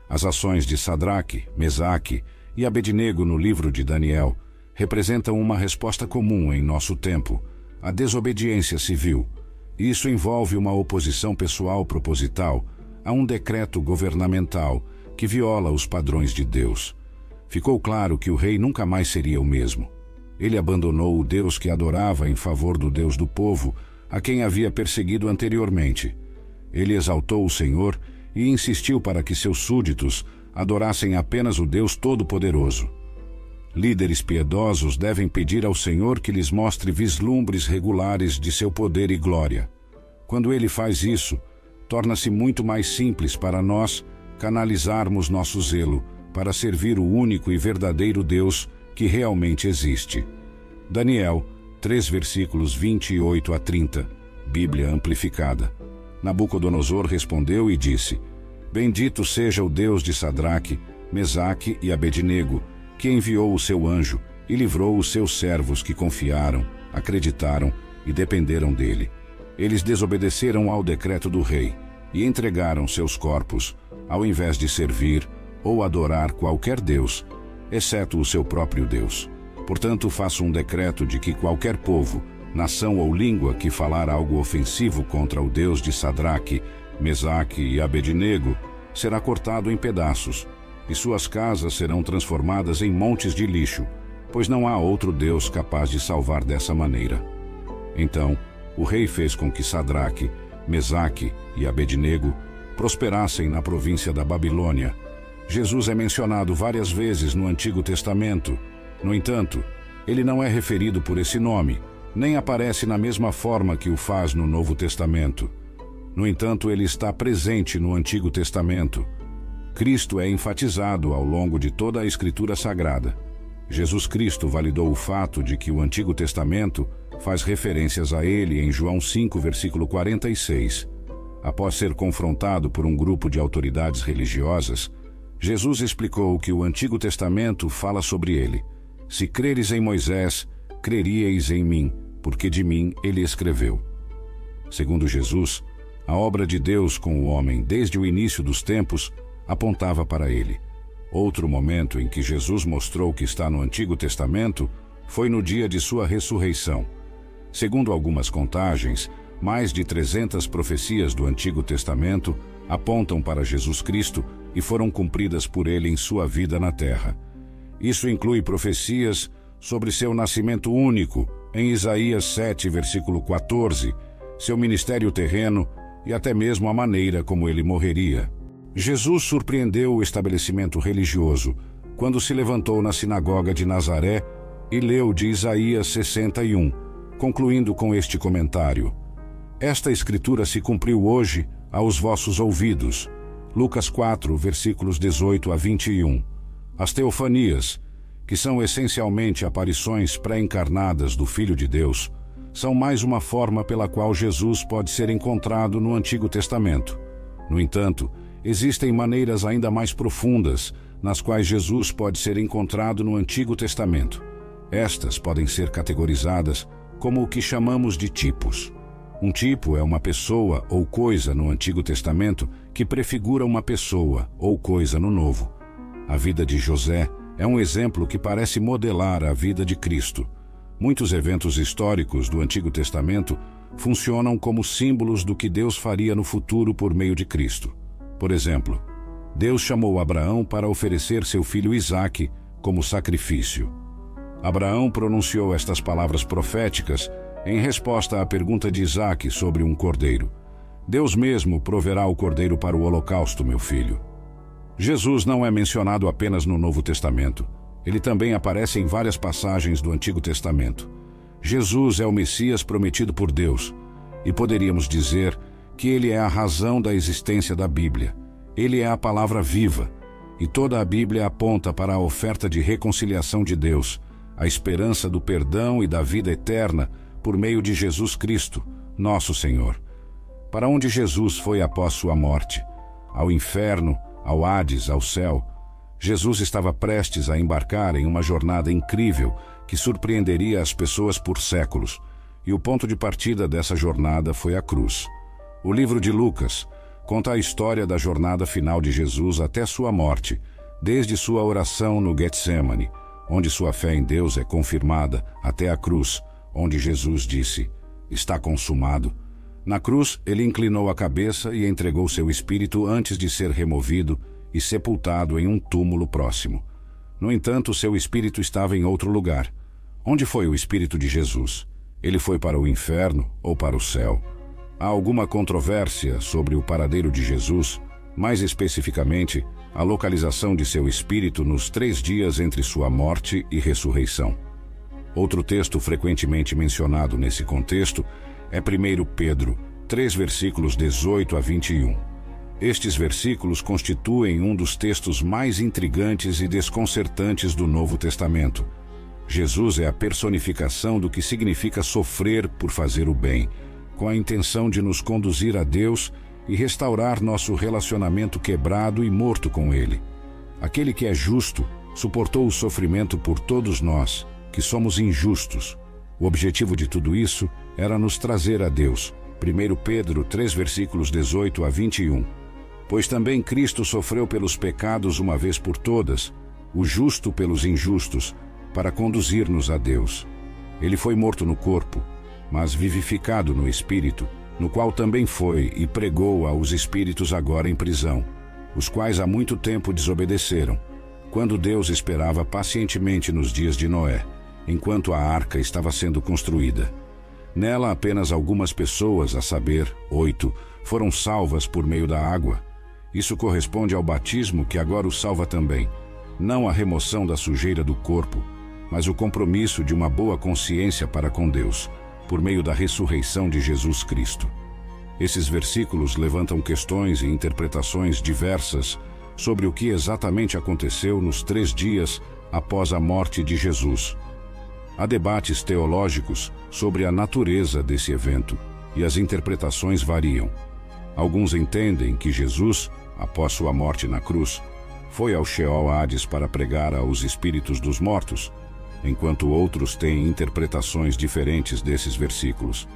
As ações de Sadraque, Mesaque e Abednego no livro de Daniel representam uma resposta comum em nosso tempo, a desobediência civil. Isso envolve uma oposição pessoal proposital a um decreto governamental que viola os padrões de Deus. Ficou claro que o rei nunca mais seria o mesmo. Ele abandonou o Deus que adorava em favor do Deus do povo, a quem havia perseguido anteriormente. Ele exaltou o Senhor e insistiu para que seus súditos adorassem apenas o Deus Todo-Poderoso. Líderes piedosos devem pedir ao Senhor que lhes mostre vislumbres regulares de seu poder e glória. Quando ele faz isso, torna-se muito mais simples para nós canalizarmos nosso zelo para servir o único e verdadeiro Deus que realmente existe. Daniel 3 versículos 28 a 30, Bíblia amplificada. Nabucodonosor respondeu e disse: Bendito seja o Deus de Sadraque, Mesaque e Abednego, que enviou o seu anjo e livrou os seus servos que confiaram, acreditaram e dependeram dele. Eles desobedeceram ao decreto do rei e entregaram seus corpos, ao invés de servir ou adorar qualquer Deus, exceto o seu próprio Deus. Portanto, faço um decreto de que qualquer povo, nação ou língua que falar algo ofensivo contra o Deus de Sadraque, Mesaque e Abednego será cortado em pedaços, e suas casas serão transformadas em montes de lixo, pois não há outro Deus capaz de salvar dessa maneira. Então, o rei fez com que Sadraque, Mesaque e Abednego prosperassem na província da Babilônia. Jesus é mencionado várias vezes no Antigo Testamento. No entanto, ele não é referido por esse nome, nem aparece na mesma forma que o faz no Novo Testamento. No entanto, ele está presente no Antigo Testamento. Cristo é enfatizado ao longo de toda a Escritura Sagrada. Jesus Cristo validou o fato de que o Antigo Testamento faz referências a ele em João 5, versículo 46. Após ser confrontado por um grupo de autoridades religiosas, Jesus explicou que o Antigo Testamento fala sobre ele. Se creres em Moisés, creríeis em mim, porque de mim ele escreveu. Segundo Jesus, a obra de Deus com o homem desde o início dos tempos apontava para ele. Outro momento em que Jesus mostrou que está no Antigo Testamento foi no dia de sua ressurreição. Segundo algumas contagens, mais de 300 profecias do Antigo Testamento apontam para Jesus Cristo e foram cumpridas por ele em sua vida na terra. Isso inclui profecias sobre seu nascimento único, em Isaías 7, versículo 14, seu ministério terreno e até mesmo a maneira como ele morreria. Jesus surpreendeu o estabelecimento religioso quando se levantou na sinagoga de Nazaré e leu de Isaías 61, concluindo com este comentário: Esta escritura se cumpriu hoje aos vossos ouvidos. Lucas 4, versículos 18 a 21. As teofanias, que são essencialmente aparições pré-encarnadas do Filho de Deus, são mais uma forma pela qual Jesus pode ser encontrado no Antigo Testamento. No entanto, existem maneiras ainda mais profundas nas quais Jesus pode ser encontrado no Antigo Testamento. Estas podem ser categorizadas como o que chamamos de tipos. Um tipo é uma pessoa ou coisa no Antigo Testamento que prefigura uma pessoa ou coisa no Novo. A vida de José é um exemplo que parece modelar a vida de Cristo. Muitos eventos históricos do Antigo Testamento funcionam como símbolos do que Deus faria no futuro por meio de Cristo. Por exemplo, Deus chamou Abraão para oferecer seu filho Isaque como sacrifício. Abraão pronunciou estas palavras proféticas em resposta à pergunta de Isaque sobre um cordeiro. Deus mesmo proverá o cordeiro para o holocausto, meu filho. Jesus não é mencionado apenas no Novo Testamento. Ele também aparece em várias passagens do Antigo Testamento. Jesus é o Messias prometido por Deus, e poderíamos dizer que ele é a razão da existência da Bíblia. Ele é a palavra viva, e toda a Bíblia aponta para a oferta de reconciliação de Deus, a esperança do perdão e da vida eterna por meio de Jesus Cristo, nosso Senhor. Para onde Jesus foi após sua morte? Ao inferno, ao Hades, ao céu. Jesus estava prestes a embarcar em uma jornada incrível que surpreenderia as pessoas por séculos, e o ponto de partida dessa jornada foi a cruz. O livro de Lucas conta a história da jornada final de Jesus até sua morte, desde sua oração no Getsemane, onde sua fé em Deus é confirmada, até a cruz, onde Jesus disse: Está consumado. Na cruz, ele inclinou a cabeça e entregou seu espírito antes de ser removido e sepultado em um túmulo próximo. No entanto, seu espírito estava em outro lugar. Onde foi o espírito de Jesus? Ele foi para o inferno ou para o céu? Há alguma controvérsia sobre o paradeiro de Jesus, mais especificamente, a localização de seu espírito nos três dias entre sua morte e ressurreição. Outro texto frequentemente mencionado nesse contexto é 1 Pedro, 3 versículos 18 a 21. Estes versículos constituem um dos textos mais intrigantes e desconcertantes do Novo Testamento. Jesus é a personificação do que significa sofrer por fazer o bem com a intenção de nos conduzir a Deus e restaurar nosso relacionamento quebrado e morto com Ele. Aquele que é justo suportou o sofrimento por todos nós, que somos injustos. O objetivo de tudo isso era nos trazer a Deus. 1 Pedro 3, versículos 18 a 21. Pois também Cristo sofreu pelos pecados uma vez por todas, o justo pelos injustos, para conduzir-nos a Deus. Ele foi morto no corpo, mas vivificado no espírito, no qual também foi e pregou aos espíritos agora em prisão, os quais há muito tempo desobedeceram, quando Deus esperava pacientemente nos dias de Noé, enquanto a arca estava sendo construída. Nela apenas algumas pessoas, a saber, oito, foram salvas por meio da água. Isso corresponde ao batismo que agora o salva também, não a remoção da sujeira do corpo, mas o compromisso de uma boa consciência para com Deus por meio da ressurreição de Jesus Cristo. Esses versículos levantam questões e interpretações diversas sobre o que exatamente aconteceu nos três dias após a morte de Jesus. Há debates teológicos sobre a natureza desse evento e as interpretações variam. Alguns entendem que Jesus, após sua morte na cruz, foi ao Sheol Hades para pregar aos espíritos dos mortos, enquanto outros têm interpretações diferentes desses versículos.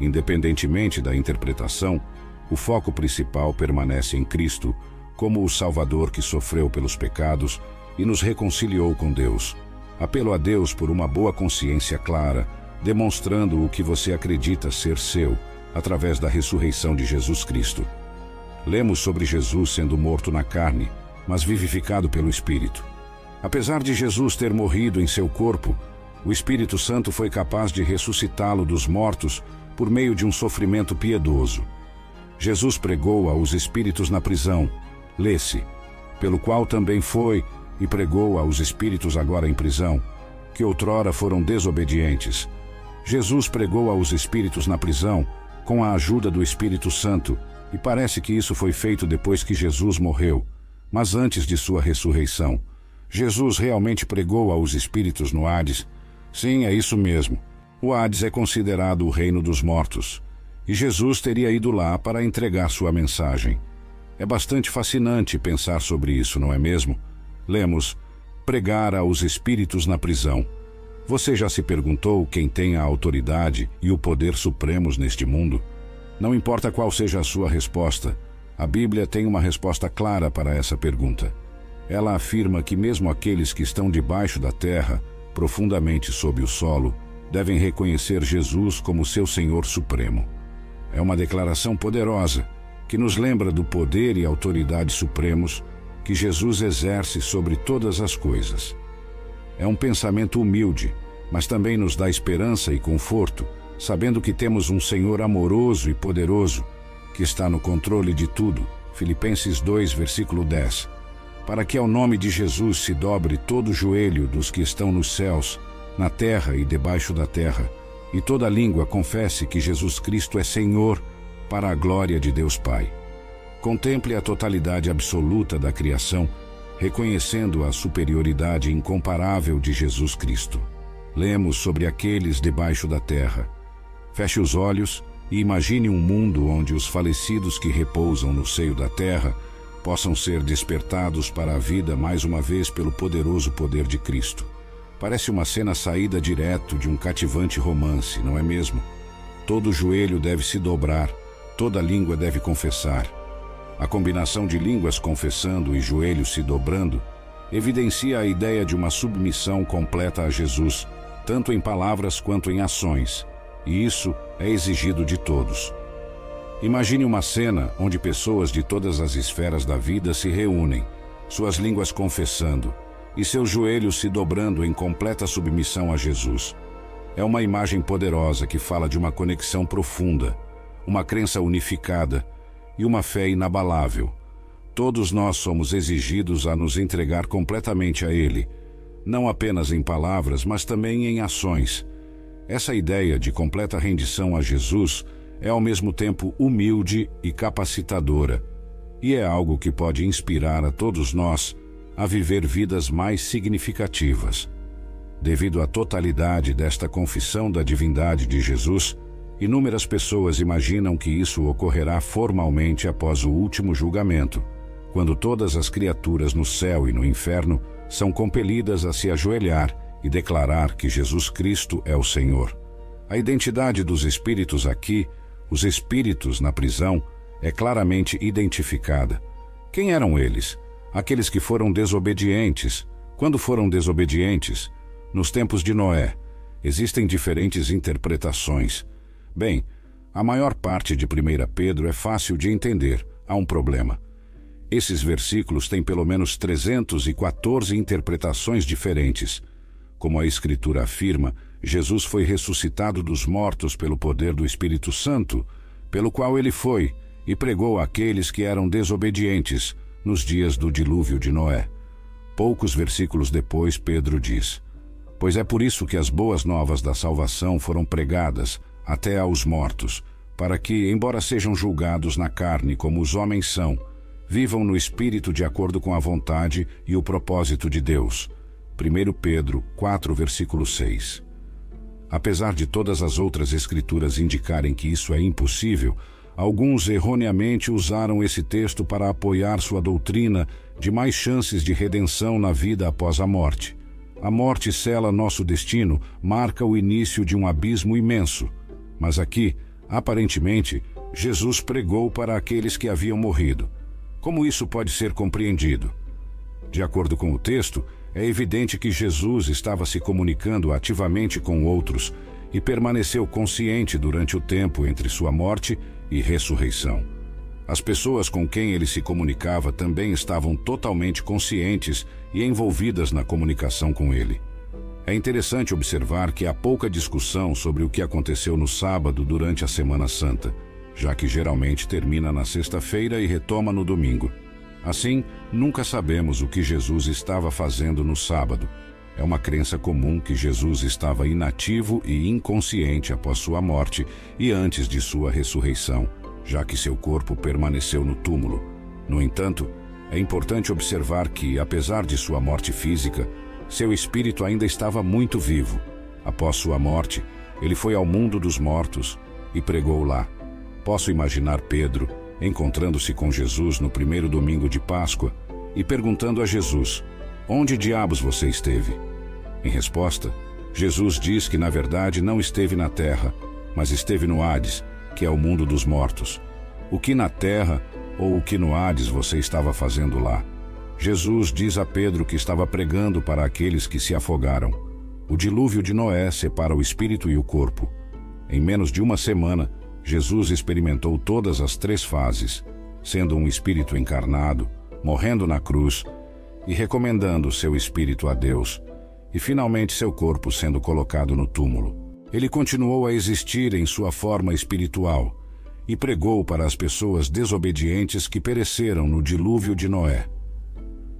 Independentemente da interpretação, o foco principal permanece em Cristo, como o Salvador que sofreu pelos pecados e nos reconciliou com Deus. Apelo a Deus por uma boa consciência clara, demonstrando o que você acredita ser seu, através da ressurreição de Jesus Cristo. Lemos sobre Jesus sendo morto na carne, mas vivificado pelo Espírito. Apesar de Jesus ter morrido em seu corpo, o Espírito Santo foi capaz de ressuscitá-lo dos mortos por meio de um sofrimento piedoso. Jesus pregou aos espíritos na prisão, lê-se, pelo qual também foi e pregou aos espíritos agora em prisão, que outrora foram desobedientes. Jesus pregou aos espíritos na prisão com a ajuda do Espírito Santo, e parece que isso foi feito depois que Jesus morreu, mas antes de sua ressurreição. Jesus realmente pregou aos espíritos no Hades. Sim, é isso mesmo. O Hades é considerado o reino dos mortos. E Jesus teria ido lá para entregar sua mensagem. É bastante fascinante pensar sobre isso, não é mesmo? Lemos: pregar aos espíritos na prisão. Você já se perguntou quem tem a autoridade e o poder supremos neste mundo? Não importa qual seja a sua resposta, a Bíblia tem uma resposta clara para essa pergunta. Ela afirma que mesmo aqueles que estão debaixo da terra, profundamente sob o solo, devem reconhecer Jesus como seu Senhor Supremo. É uma declaração poderosa que nos lembra do poder e autoridade supremos que Jesus exerce sobre todas as coisas. É um pensamento humilde, mas também nos dá esperança e conforto, sabendo que temos um Senhor amoroso e poderoso que está no controle de tudo. Filipenses 2, versículo 10 para que ao nome de Jesus se dobre todo o joelho dos que estão nos céus, na terra e debaixo da terra, e toda língua confesse que Jesus Cristo é Senhor, para a glória de Deus Pai. Contemple a totalidade absoluta da criação, reconhecendo a superioridade incomparável de Jesus Cristo. Lemos sobre aqueles debaixo da terra. Feche os olhos e imagine um mundo onde os falecidos que repousam no seio da terra possam ser despertados para a vida mais uma vez pelo poderoso poder de Cristo. Parece uma cena saída direto de um cativante romance, não é mesmo? Todo joelho deve se dobrar, toda língua deve confessar. A combinação de línguas confessando e joelhos se dobrando evidencia a ideia de uma submissão completa a Jesus, tanto em palavras quanto em ações, e isso é exigido de todos. Imagine uma cena onde pessoas de todas as esferas da vida se reúnem, suas línguas confessando e seus joelhos se dobrando em completa submissão a Jesus. É uma imagem poderosa que fala de uma conexão profunda, uma crença unificada e uma fé inabalável. Todos nós somos exigidos a nos entregar completamente a Ele, não apenas em palavras, mas também em ações. Essa ideia de completa rendição a Jesus é ao mesmo tempo humilde e capacitadora, e é algo que pode inspirar a todos nós a viver vidas mais significativas. Devido à totalidade desta confissão da divindade de Jesus, inúmeras pessoas imaginam que isso ocorrerá formalmente após o último julgamento, quando todas as criaturas no céu e no inferno são compelidas a se ajoelhar e declarar que Jesus Cristo é o Senhor. A identidade dos espíritos aqui os espíritos na prisão, é claramente identificada. Quem eram eles? Aqueles que foram desobedientes. Quando foram desobedientes? Nos tempos de Noé. Existem diferentes interpretações. Bem, a maior parte de 1 Pedro é fácil de entender. Há um problema. Esses versículos têm pelo menos 314 interpretações diferentes. Como a Escritura afirma, Jesus foi ressuscitado dos mortos pelo poder do Espírito Santo, pelo qual ele foi e pregou àqueles que eram desobedientes nos dias do dilúvio de Noé. Poucos versículos depois, Pedro diz: Pois é por isso que as boas novas da salvação foram pregadas até aos mortos, para que, embora sejam julgados na carne como os homens são, vivam no espírito de acordo com a vontade e o propósito de Deus. 1 Pedro 4, versículo 6. Apesar de todas as outras escrituras indicarem que isso é impossível, alguns erroneamente usaram esse texto para apoiar sua doutrina de mais chances de redenção na vida após a morte. A morte sela nosso destino, marca o início de um abismo imenso. Mas aqui, aparentemente, Jesus pregou para aqueles que haviam morrido. Como isso pode ser compreendido? De acordo com o texto, é evidente que Jesus estava se comunicando ativamente com outros e permaneceu consciente durante o tempo entre sua morte e ressurreição. As pessoas com quem ele se comunicava também estavam totalmente conscientes e envolvidas na comunicação com ele. É interessante observar que há pouca discussão sobre o que aconteceu no sábado durante a Semana Santa, já que geralmente termina na sexta-feira e retoma no domingo. Assim, nunca sabemos o que Jesus estava fazendo no sábado. É uma crença comum que Jesus estava inativo e inconsciente após sua morte e antes de sua ressurreição, já que seu corpo permaneceu no túmulo. No entanto, é importante observar que, apesar de sua morte física, seu espírito ainda estava muito vivo. Após sua morte, ele foi ao mundo dos mortos e pregou lá. Posso imaginar Pedro, encontrando-se com Jesus no primeiro domingo de Páscoa e perguntando a Jesus: Onde diabos você esteve? Em resposta, Jesus diz que na verdade não esteve na terra, mas esteve no Hades, que é o mundo dos mortos. O que na terra ou o que no Hades você estava fazendo lá? Jesus diz a Pedro que estava pregando para aqueles que se afogaram. O dilúvio de Noé separa o espírito e o corpo. Em menos de uma semana, Jesus experimentou todas as três fases, sendo um espírito encarnado, morrendo na cruz e recomendando seu espírito a Deus, e finalmente seu corpo sendo colocado no túmulo. Ele continuou a existir em sua forma espiritual e pregou para as pessoas desobedientes que pereceram no dilúvio de Noé.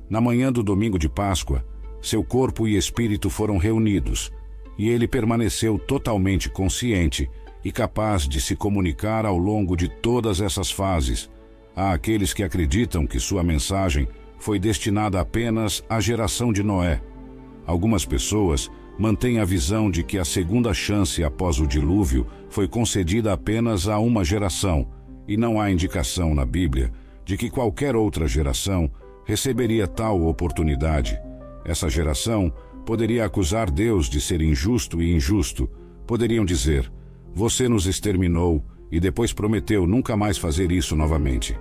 Na manhã do domingo de Páscoa, seu corpo e espírito foram reunidos e ele permaneceu totalmente consciente e capaz de se comunicar ao longo de todas essas fases a aqueles que acreditam que sua mensagem foi destinada apenas à geração de Noé. Algumas pessoas mantêm a visão de que a segunda chance após o dilúvio foi concedida apenas a uma geração, e não há indicação na Bíblia de que qualquer outra geração receberia tal oportunidade. Essa geração poderia acusar Deus de ser injusto e injusto. Poderiam dizer: você nos exterminou e depois prometeu nunca mais fazer isso novamente.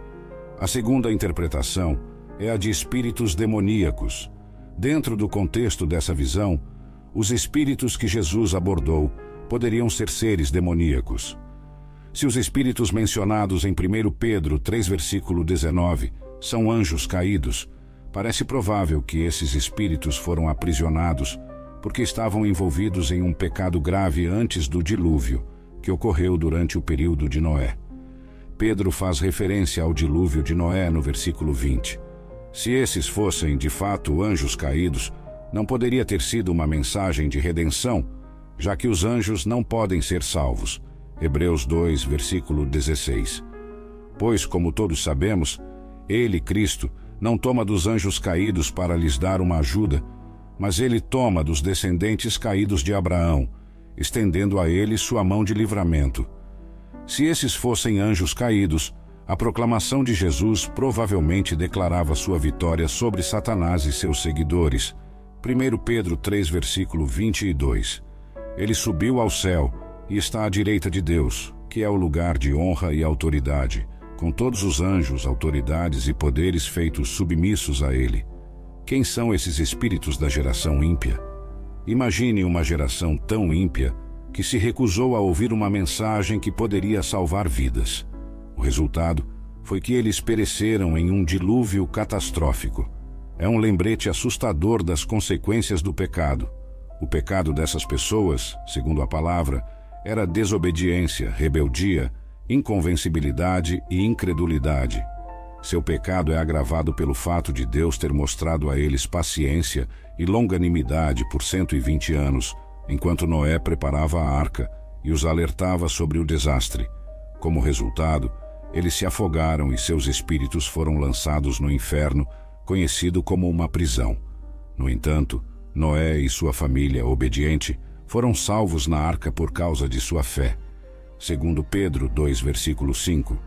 A segunda interpretação é a de espíritos demoníacos. Dentro do contexto dessa visão, os espíritos que Jesus abordou poderiam ser seres demoníacos. Se os espíritos mencionados em 1 Pedro 3, versículo 19, são anjos caídos, parece provável que esses espíritos foram aprisionados porque estavam envolvidos em um pecado grave antes do dilúvio que ocorreu durante o período de Noé. Pedro faz referência ao dilúvio de Noé no versículo 20. Se esses fossem de fato anjos caídos, não poderia ter sido uma mensagem de redenção, já que os anjos não podem ser salvos. Hebreus 2, versículo 16. Pois, como todos sabemos, ele, Cristo, não toma dos anjos caídos para lhes dar uma ajuda, mas ele toma dos descendentes caídos de Abraão, estendendo a ele sua mão de livramento. Se esses fossem anjos caídos, a proclamação de Jesus provavelmente declarava sua vitória sobre Satanás e seus seguidores. 1 Pedro 3, versículo 22. Ele subiu ao céu e está à direita de Deus, que é o lugar de honra e autoridade, com todos os anjos, autoridades e poderes feitos submissos a ele. Quem são esses espíritos da geração ímpia? Imagine uma geração tão ímpia que se recusou a ouvir uma mensagem que poderia salvar vidas. O resultado foi que eles pereceram em um dilúvio catastrófico. É um lembrete assustador das consequências do pecado. O pecado dessas pessoas, segundo a palavra, era desobediência, rebeldia, inconvencibilidade e incredulidade. Seu pecado é agravado pelo fato de Deus ter mostrado a eles paciência e longanimidade por 120 anos, enquanto Noé preparava a arca e os alertava sobre o desastre. Como resultado, eles se afogaram e seus espíritos foram lançados no inferno, conhecido como uma prisão. No entanto, Noé e sua família obediente foram salvos na arca por causa de sua fé. Segundo Pedro 2, versículo 5.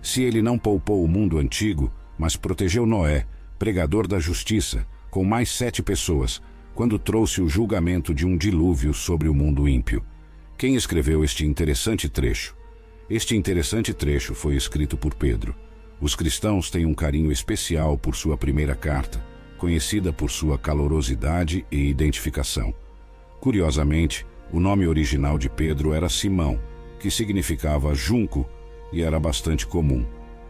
Se ele não poupou o mundo antigo, mas protegeu Noé, pregador da justiça, com mais sete pessoas, quando trouxe o julgamento de um dilúvio sobre o mundo ímpio. Quem escreveu este interessante trecho? Este interessante trecho foi escrito por Pedro. Os cristãos têm um carinho especial por sua primeira carta, conhecida por sua calorosidade e identificação. Curiosamente, o nome original de Pedro era Simão, que significava junco e era bastante comum.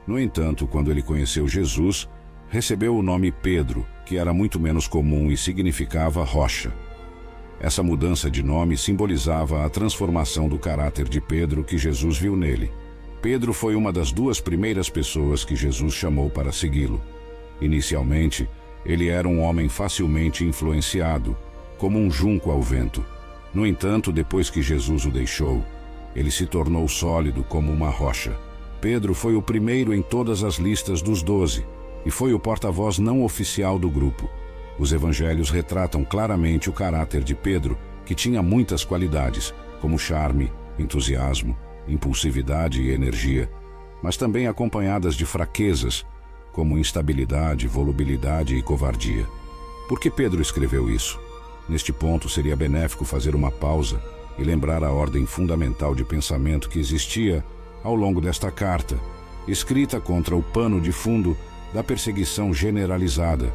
No entanto, quando ele conheceu Jesus, recebeu o nome Pedro, que era muito menos comum e significava rocha. Essa mudança de nome simbolizava a transformação do caráter de Pedro que Jesus viu nele. Pedro foi uma das duas primeiras pessoas que Jesus chamou para segui-lo. Inicialmente, ele era um homem facilmente influenciado, como um junco ao vento. No entanto, depois que Jesus o deixou, ele se tornou sólido como uma rocha. Pedro foi o primeiro em todas as listas dos doze e foi o porta-voz não oficial do grupo. Os evangelhos retratam claramente o caráter de Pedro, que tinha muitas qualidades, como charme, entusiasmo, impulsividade e energia, mas também acompanhadas de fraquezas, como instabilidade, volubilidade e covardia. Por que Pedro escreveu isso? Neste ponto, seria benéfico fazer uma pausa e lembrar a ordem fundamental de pensamento que existia ao longo desta carta, escrita contra o pano de fundo da perseguição generalizada.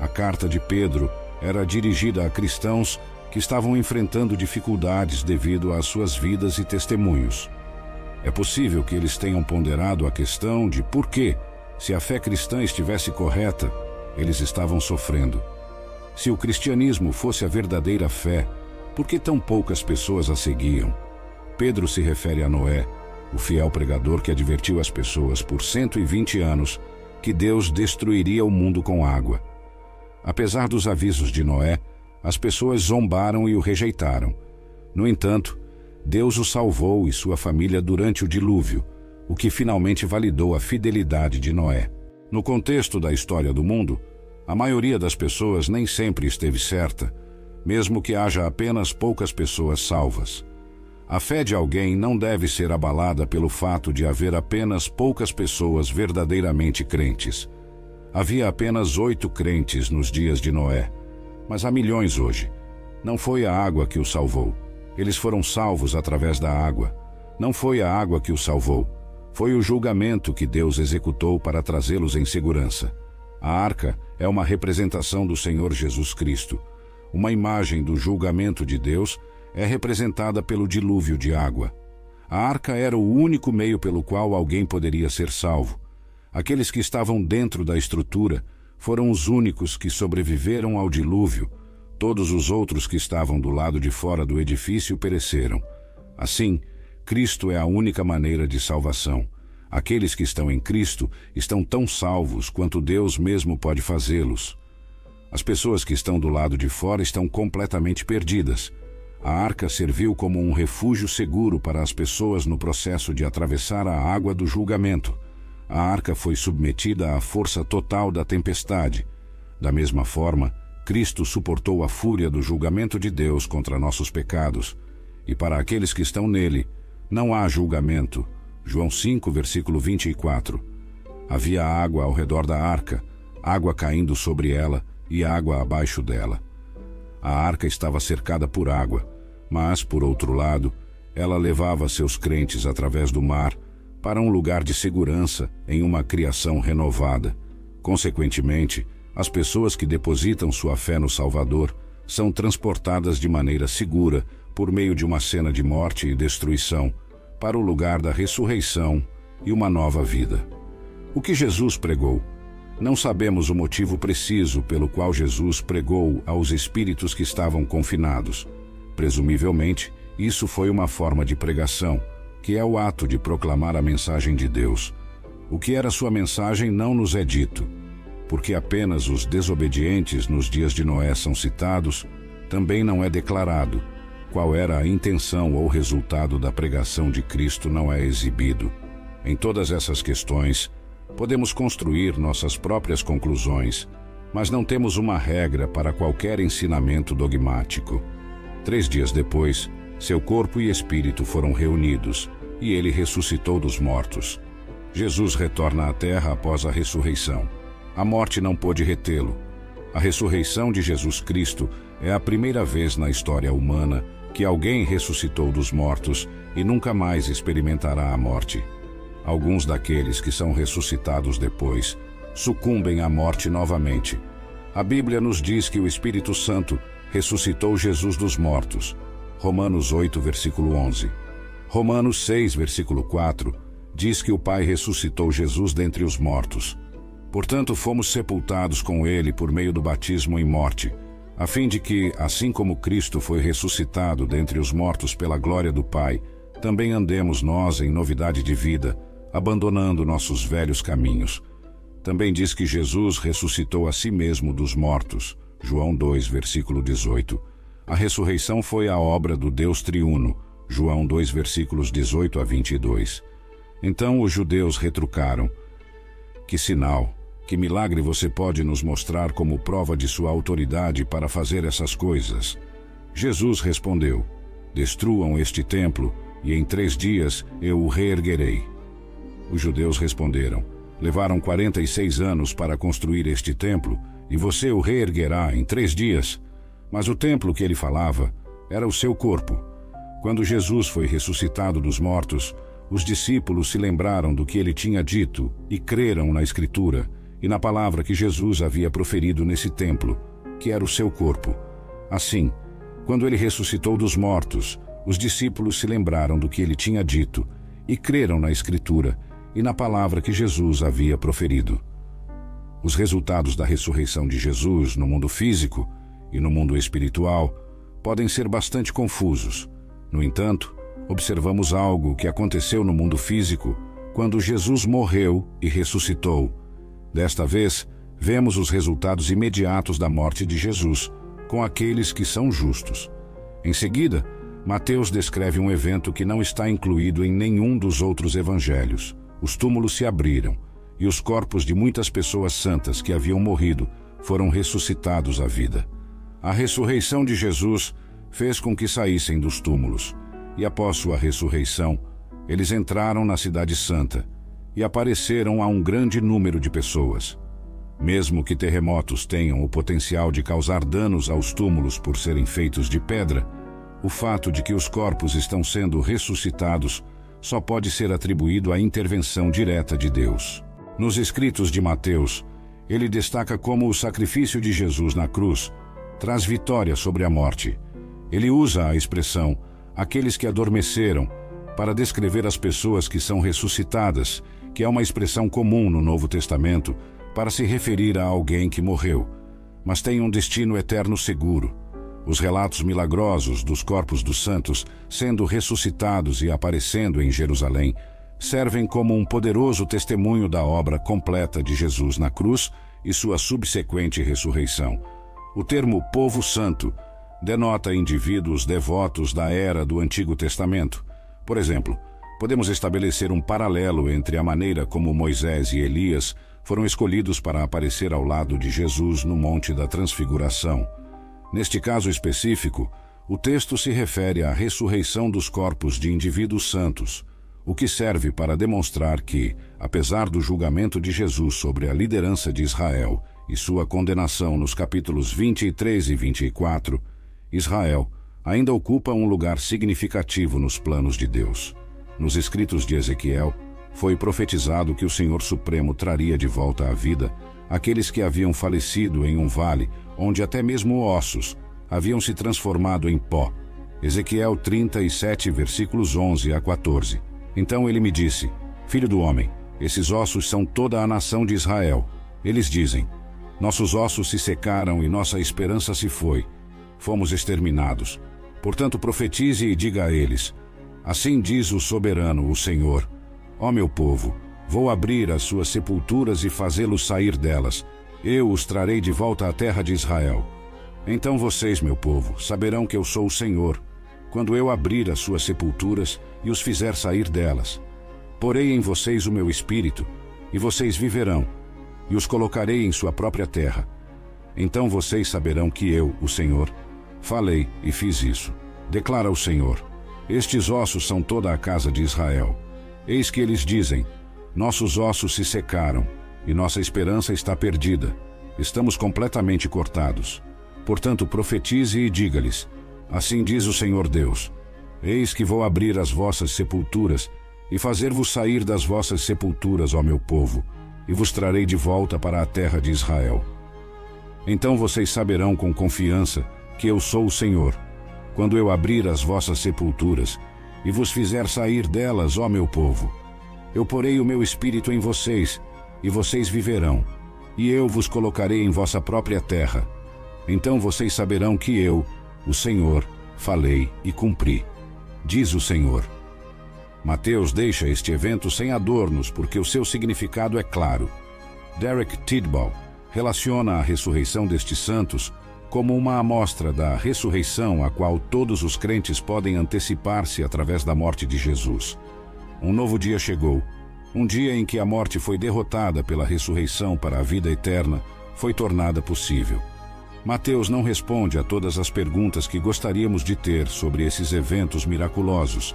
A carta de Pedro era dirigida a cristãos que estavam enfrentando dificuldades devido às suas vidas e testemunhos. É possível que eles tenham ponderado a questão de por que, se a fé cristã estivesse correta, eles estavam sofrendo. Se o cristianismo fosse a verdadeira fé, por que tão poucas pessoas a seguiam? Pedro se refere a Noé, o fiel pregador que advertiu as pessoas por 120 anos que Deus destruiria o mundo com água. Apesar dos avisos de Noé, as pessoas zombaram e o rejeitaram. No entanto, Deus o salvou e sua família durante o dilúvio, o que finalmente validou a fidelidade de Noé. No contexto da história do mundo, a maioria das pessoas nem sempre esteve certa, mesmo que haja apenas poucas pessoas salvas. A fé de alguém não deve ser abalada pelo fato de haver apenas poucas pessoas verdadeiramente crentes. Havia apenas oito crentes nos dias de Noé, mas há milhões hoje. Não foi a água que os salvou. Eles foram salvos através da água. Não foi a água que os salvou. Foi o julgamento que Deus executou para trazê-los em segurança. A arca é uma representação do Senhor Jesus Cristo. Uma imagem do julgamento de Deus é representada pelo dilúvio de água. A arca era o único meio pelo qual alguém poderia ser salvo. Aqueles que estavam dentro da estrutura foram os únicos que sobreviveram ao dilúvio. Todos os outros que estavam do lado de fora do edifício pereceram. Assim, Cristo é a única maneira de salvação. Aqueles que estão em Cristo estão tão salvos quanto Deus mesmo pode fazê-los. As pessoas que estão do lado de fora estão completamente perdidas. A arca serviu como um refúgio seguro para as pessoas no processo de atravessar a água do julgamento. A arca foi submetida à força total da tempestade. Da mesma forma, Cristo suportou a fúria do julgamento de Deus contra nossos pecados. E para aqueles que estão nele, não há julgamento, João 5, versículo 24. Havia água ao redor da arca, água caindo sobre ela e água abaixo dela. A arca estava cercada por água, mas, por outro lado, ela levava seus crentes através do mar para um lugar de segurança em uma criação renovada. Consequentemente, as pessoas que depositam sua fé no Salvador são transportadas de maneira segura por meio de uma cena de morte e destruição para o lugar da ressurreição e uma nova vida. O que Jesus pregou? Não sabemos o motivo preciso pelo qual Jesus pregou aos espíritos que estavam confinados. Presumivelmente, isso foi uma forma de pregação, que é o ato de proclamar a mensagem de Deus. O que era sua mensagem não nos é dito, porque apenas os desobedientes nos dias de Noé são citados, também não é declarado qual era a intenção ou resultado da pregação de Cristo não é exibido. Em todas essas questões, podemos construir nossas próprias conclusões, mas não temos uma regra para qualquer ensinamento dogmático. Três dias depois, seu corpo e espírito foram reunidos, e ele ressuscitou dos mortos. Jesus retorna à terra após a ressurreição. A morte não pôde retê-lo. A ressurreição de Jesus Cristo é a primeira vez na história humana que alguém ressuscitou dos mortos e nunca mais experimentará a morte. Alguns daqueles que são ressuscitados depois sucumbem à morte novamente. A Bíblia nos diz que o Espírito Santo ressuscitou Jesus dos mortos. Romanos 8, versículo 11. Romanos 6, versículo 4 diz que o Pai ressuscitou Jesus dentre os mortos. Portanto, fomos sepultados com ele por meio do batismo em morte, a fim de que, assim como Cristo foi ressuscitado dentre os mortos pela glória do Pai, também andemos nós em novidade de vida, abandonando nossos velhos caminhos. Também diz que Jesus ressuscitou a si mesmo dos mortos. João 2, versículo 18. A ressurreição foi a obra do Deus triuno. João 2, versículos 18 a 22. Então os judeus retrucaram: Que sinal, que milagre você pode nos mostrar como prova de sua autoridade para fazer essas coisas? Jesus respondeu: Destruam este templo, e em três dias eu o reerguerei. Os judeus responderam: Levaram quarenta e seis anos para construir este templo, e você o reerguerá em três dias. Mas o templo que ele falava era o seu corpo. Quando Jesus foi ressuscitado dos mortos, os discípulos se lembraram do que ele tinha dito e creram na Escritura e na palavra que Jesus havia proferido nesse templo, que era o seu corpo. Assim, quando ele ressuscitou dos mortos, os discípulos se lembraram do que ele tinha dito e creram na Escritura e na palavra que Jesus havia proferido. Os resultados da ressurreição de Jesus no mundo físico e no mundo espiritual podem ser bastante confusos. No entanto, observamos algo que aconteceu no mundo físico quando Jesus morreu e ressuscitou. Desta vez, vemos os resultados imediatos da morte de Jesus com aqueles que são justos. Em seguida, Mateus descreve um evento que não está incluído em nenhum dos outros evangelhos. Os túmulos se abriram e os corpos de muitas pessoas santas que haviam morrido foram ressuscitados à vida. A ressurreição de Jesus fez com que saíssem dos túmulos, e após sua ressurreição, eles entraram na Cidade Santa e apareceram a um grande número de pessoas. Mesmo que terremotos tenham o potencial de causar danos aos túmulos por serem feitos de pedra, o fato de que os corpos estão sendo ressuscitados só pode ser atribuído à intervenção direta de Deus. Nos escritos de Mateus, ele destaca como o sacrifício de Jesus na cruz traz vitória sobre a morte. Ele usa a expressão aqueles que adormeceram para descrever as pessoas que são ressuscitadas, que é uma expressão comum no Novo Testamento para se referir a alguém que morreu, mas tem um destino eterno seguro. Os relatos milagrosos dos corpos dos santos sendo ressuscitados e aparecendo em Jerusalém servem como um poderoso testemunho da obra completa de Jesus na cruz e sua subsequente ressurreição. O termo povo santo denota indivíduos devotos da era do Antigo Testamento. Por exemplo, podemos estabelecer um paralelo entre a maneira como Moisés e Elias foram escolhidos para aparecer ao lado de Jesus no Monte da Transfiguração. Neste caso específico, o texto se refere à ressurreição dos corpos de indivíduos santos, o que serve para demonstrar que, apesar do julgamento de Jesus sobre a liderança de Israel e sua condenação nos capítulos 23 e 24, Israel ainda ocupa um lugar significativo nos planos de Deus. Nos escritos de Ezequiel, foi profetizado que o Senhor Supremo traria de volta à vida aqueles que haviam falecido em um vale onde até mesmo ossos haviam se transformado em pó. Ezequiel 37, versículos 11 a 14. Então ele me disse: Filho do homem, esses ossos são toda a nação de Israel. Eles dizem: Nossos ossos se secaram e nossa esperança se foi. Fomos exterminados. Portanto, profetize e diga a eles: Assim diz o soberano, o Senhor: Ó meu povo, vou abrir as suas sepulturas e fazê-los sair delas. Eu os trarei de volta à terra de Israel. Então vocês, meu povo, saberão que eu sou o Senhor, quando eu abrir as suas sepulturas e os fizer sair delas. Porei em vocês o meu espírito, e vocês viverão, e os colocarei em sua própria terra. Então vocês saberão que eu, o Senhor, Falei e fiz isso. Declara o Senhor: Estes ossos são toda a casa de Israel. Eis que eles dizem: Nossos ossos se secaram e nossa esperança está perdida. Estamos completamente cortados. Portanto, profetize e diga-lhes: Assim diz o Senhor Deus: Eis que vou abrir as vossas sepulturas e fazer-vos sair das vossas sepulturas, ó meu povo, e vos trarei de volta para a terra de Israel. Então vocês saberão com confiança que eu sou o Senhor, quando eu abrir as vossas sepulturas e vos fizer sair delas, ó meu povo. Eu porei o meu espírito em vocês, e vocês viverão, e eu vos colocarei em vossa própria terra então vocês saberão que eu, o Senhor, falei e cumpri. Diz o Senhor. Mateus deixa este evento sem adornos porque o seu significado é claro. Derek Tidball relaciona a ressurreição destes santos como uma amostra da ressurreição a qual todos os crentes podem antecipar-se através da morte de Jesus. Um novo dia chegou, um dia em que a morte foi derrotada pela ressurreição para a vida eterna foi tornada possível. Mateus não responde a todas as perguntas que gostaríamos de ter sobre esses eventos miraculosos,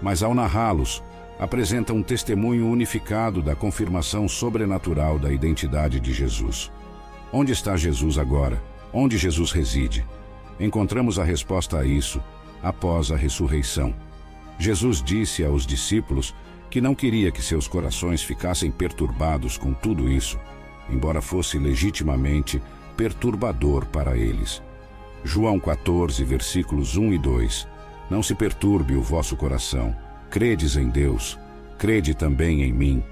mas ao narrá-los, apresenta um testemunho unificado da confirmação sobrenatural da identidade de Jesus. Onde está Jesus agora? Onde Jesus reside? Encontramos a resposta a isso após a ressurreição. Jesus disse aos discípulos que não queria que seus corações ficassem perturbados com tudo isso, embora fosse legitimamente perturbador para eles. João 14, versículos 1 e 2. Não se perturbe o vosso coração. Credes em Deus, crede também em mim.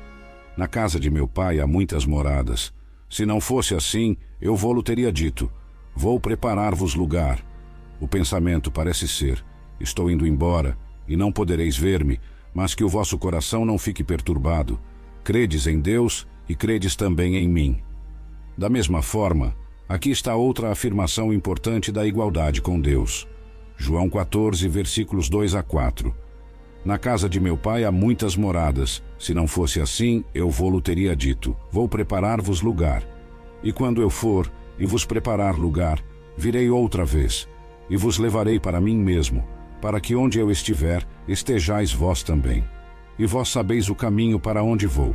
Na casa de meu pai há muitas moradas. Se não fosse assim, eu vou-lo teria dito: Vou preparar-vos lugar. O pensamento parece ser: Estou indo embora, e não podereis ver-me, mas que o vosso coração não fique perturbado. Credes em Deus e credes também em mim. Da mesma forma, Aqui está outra afirmação importante da igualdade com Deus. João 14, versículos 2 a 4. Na casa de meu pai há muitas moradas. Se não fosse assim, eu vou-lo teria dito: Vou preparar-vos lugar. E quando eu for e vos preparar lugar, virei outra vez e vos levarei para mim mesmo, para que onde eu estiver, estejais vós também. E vós sabeis o caminho para onde vou.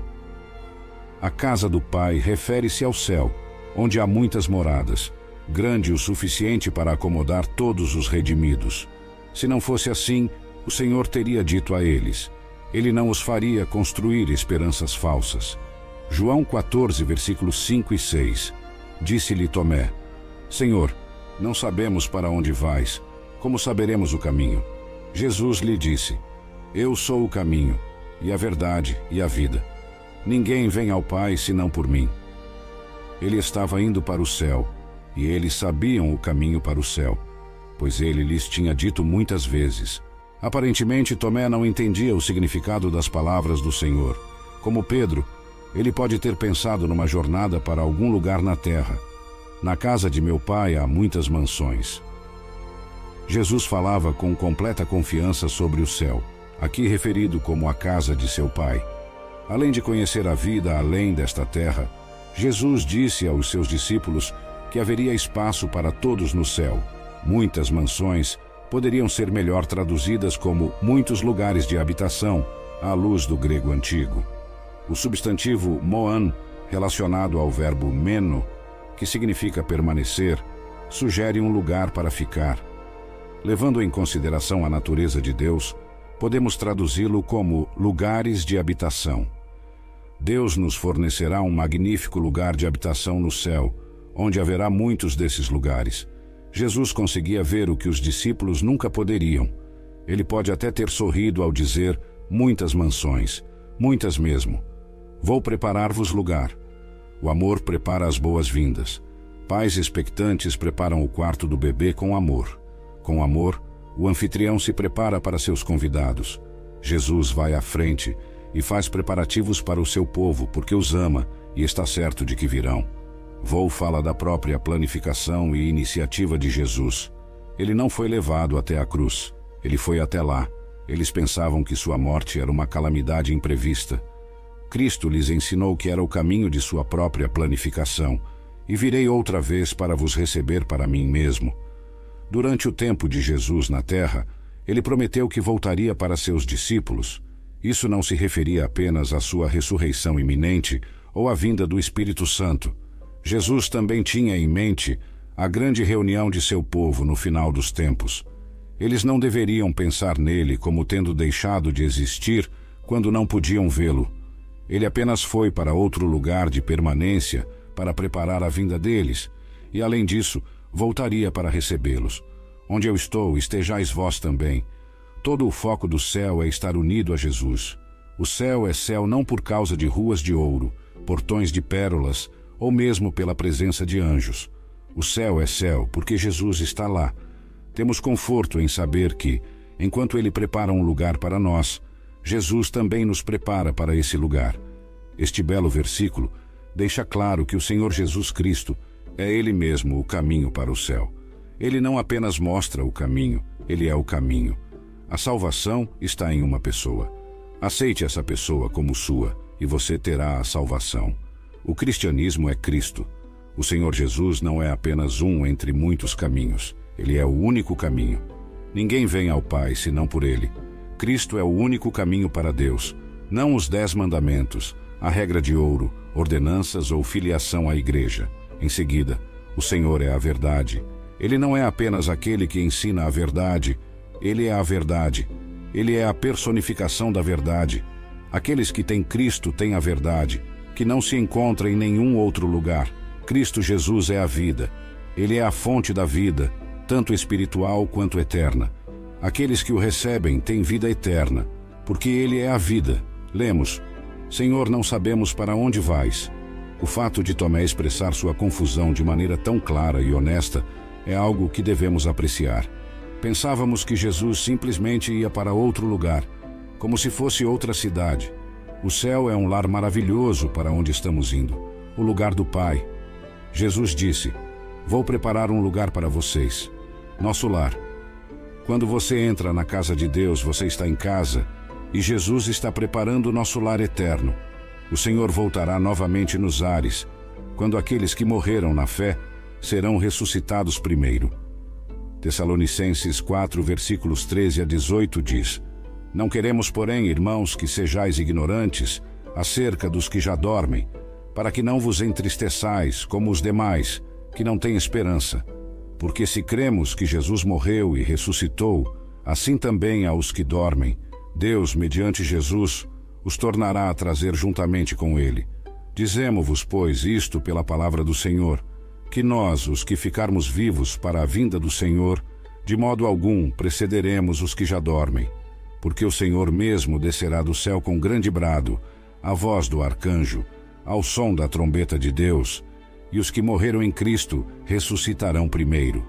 A casa do Pai refere-se ao céu onde há muitas moradas, grande o suficiente para acomodar todos os redimidos. Se não fosse assim, o Senhor teria dito a eles: Ele não os faria construir esperanças falsas. João 14, versículos 5 e 6. Disse-lhe Tomé: Senhor, não sabemos para onde vais. Como saberemos o caminho? Jesus lhe disse: Eu sou o caminho, e a verdade e a vida. Ninguém vem ao Pai senão por mim. Ele estava indo para o céu, e eles sabiam o caminho para o céu, pois ele lhes tinha dito muitas vezes. Aparentemente, Tomé não entendia o significado das palavras do Senhor. Como Pedro, ele pode ter pensado numa jornada para algum lugar na terra. Na casa de meu pai há muitas mansões. Jesus falava com completa confiança sobre o céu, aqui referido como a casa de seu pai. Além de conhecer a vida além desta terra, Jesus disse aos seus discípulos que haveria espaço para todos no céu. Muitas mansões poderiam ser melhor traduzidas como muitos lugares de habitação, à luz do grego antigo. O substantivo moan, relacionado ao verbo meno, que significa permanecer, sugere um lugar para ficar. Levando em consideração a natureza de Deus, podemos traduzi-lo como lugares de habitação. Deus nos fornecerá um magnífico lugar de habitação no céu, onde haverá muitos desses lugares. Jesus conseguia ver o que os discípulos nunca poderiam. Ele pode até ter sorrido ao dizer muitas mansões, muitas mesmo. Vou preparar-vos lugar. O amor prepara as boas-vindas. Pais expectantes preparam o quarto do bebê com amor. Com amor, o anfitrião se prepara para seus convidados. Jesus vai à frente e faz preparativos para o seu povo, porque os ama e está certo de que virão. Vou fala da própria planificação e iniciativa de Jesus. Ele não foi levado até a cruz, ele foi até lá. Eles pensavam que sua morte era uma calamidade imprevista. Cristo lhes ensinou que era o caminho de sua própria planificação, e virei outra vez para vos receber para mim mesmo. Durante o tempo de Jesus na terra, ele prometeu que voltaria para seus discípulos. Isso não se referia apenas à sua ressurreição iminente ou à vinda do Espírito Santo. Jesus também tinha em mente a grande reunião de seu povo no final dos tempos. Eles não deveriam pensar nele como tendo deixado de existir quando não podiam vê-lo. Ele apenas foi para outro lugar de permanência para preparar a vinda deles, e além disso, voltaria para recebê-los. Onde eu estou, estejais vós também. Todo o foco do céu é estar unido a Jesus. O céu é céu não por causa de ruas de ouro, portões de pérolas, ou mesmo pela presença de anjos. O céu é céu porque Jesus está lá. Temos conforto em saber que, enquanto Ele prepara um lugar para nós, Jesus também nos prepara para esse lugar. Este belo versículo deixa claro que o Senhor Jesus Cristo é Ele mesmo o caminho para o céu. Ele não apenas mostra o caminho, ele é o caminho. A salvação está em uma pessoa. Aceite essa pessoa como sua e você terá a salvação. O cristianismo é Cristo. O Senhor Jesus não é apenas um entre muitos caminhos. Ele é o único caminho. Ninguém vem ao Pai senão por ele. Cristo é o único caminho para Deus, não os dez mandamentos, a regra de ouro, ordenanças ou filiação à igreja. Em seguida, o Senhor é a verdade. Ele não é apenas aquele que ensina a verdade, ele é a verdade. Ele é a personificação da verdade. Aqueles que têm Cristo têm a verdade, que não se encontra em nenhum outro lugar. Cristo Jesus é a vida. Ele é a fonte da vida, tanto espiritual quanto eterna. Aqueles que o recebem têm vida eterna, porque ele é a vida. Lemos: Senhor, não sabemos para onde vais. O fato de Tomé expressar sua confusão de maneira tão clara e honesta é algo que devemos apreciar. Pensávamos que Jesus simplesmente ia para outro lugar, como se fosse outra cidade. O céu é um lar maravilhoso para onde estamos indo o lugar do Pai. Jesus disse: Vou preparar um lugar para vocês, nosso lar. Quando você entra na casa de Deus, você está em casa e Jesus está preparando nosso lar eterno. O Senhor voltará novamente nos ares, quando aqueles que morreram na fé serão ressuscitados primeiro. Tessalonicenses 4, versículos 13 a 18 diz: Não queremos, porém, irmãos, que sejais ignorantes acerca dos que já dormem, para que não vos entristeçais como os demais, que não têm esperança. Porque se cremos que Jesus morreu e ressuscitou, assim também aos que dormem, Deus, mediante Jesus, os tornará a trazer juntamente com ele. Dizemo-vos, pois, isto pela palavra do Senhor, que nós, os que ficarmos vivos para a vinda do Senhor, de modo algum precederemos os que já dormem, porque o Senhor mesmo descerá do céu com grande brado, a voz do arcanjo, ao som da trombeta de Deus, e os que morreram em Cristo ressuscitarão primeiro.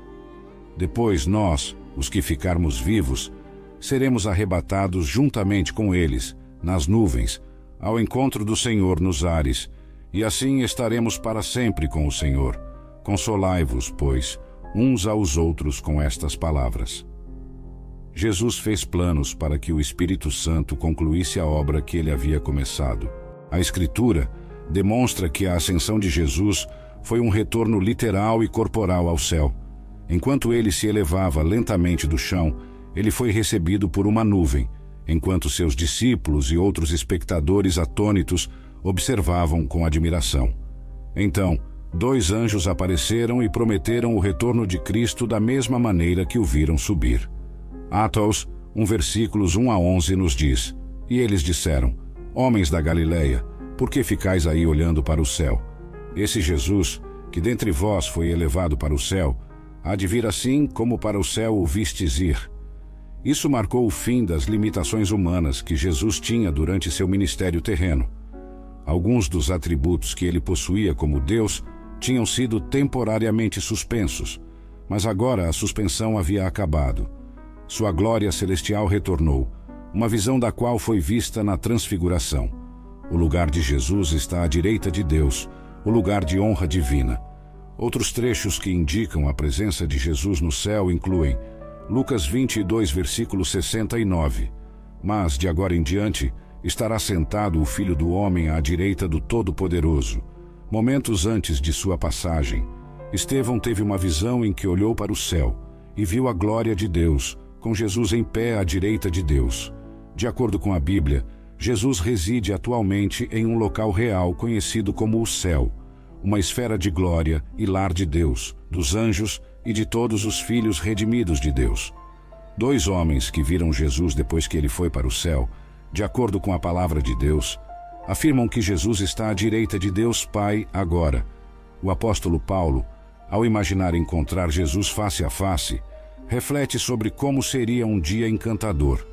Depois nós, os que ficarmos vivos, seremos arrebatados juntamente com eles, nas nuvens, ao encontro do Senhor nos ares, e assim estaremos para sempre com o Senhor. Consolai-vos, pois, uns aos outros com estas palavras. Jesus fez planos para que o Espírito Santo concluísse a obra que ele havia começado. A Escritura demonstra que a ascensão de Jesus foi um retorno literal e corporal ao céu. Enquanto ele se elevava lentamente do chão, ele foi recebido por uma nuvem, enquanto seus discípulos e outros espectadores atônitos observavam com admiração. Então, dois anjos apareceram e prometeram o retorno de Cristo da mesma maneira que o viram subir. Atos, um versículos 1 a 11 nos diz: E eles disseram: Homens da Galileia, por que ficais aí olhando para o céu? Esse Jesus, que dentre vós foi elevado para o céu, há de vir assim como para o céu o vistes ir. Isso marcou o fim das limitações humanas que Jesus tinha durante seu ministério terreno. Alguns dos atributos que ele possuía como Deus tinham sido temporariamente suspensos, mas agora a suspensão havia acabado. Sua glória celestial retornou, uma visão da qual foi vista na transfiguração. O lugar de Jesus está à direita de Deus, o lugar de honra divina. Outros trechos que indicam a presença de Jesus no céu incluem Lucas 22, versículo 69. Mas, de agora em diante, estará sentado o Filho do Homem à direita do Todo-Poderoso. Momentos antes de sua passagem, Estevão teve uma visão em que olhou para o céu e viu a glória de Deus, com Jesus em pé à direita de Deus. De acordo com a Bíblia, Jesus reside atualmente em um local real conhecido como o céu, uma esfera de glória e lar de Deus, dos anjos e de todos os filhos redimidos de Deus. Dois homens que viram Jesus depois que ele foi para o céu, de acordo com a palavra de Deus, afirmam que Jesus está à direita de Deus Pai agora. O apóstolo Paulo, ao imaginar encontrar Jesus face a face, reflete sobre como seria um dia encantador.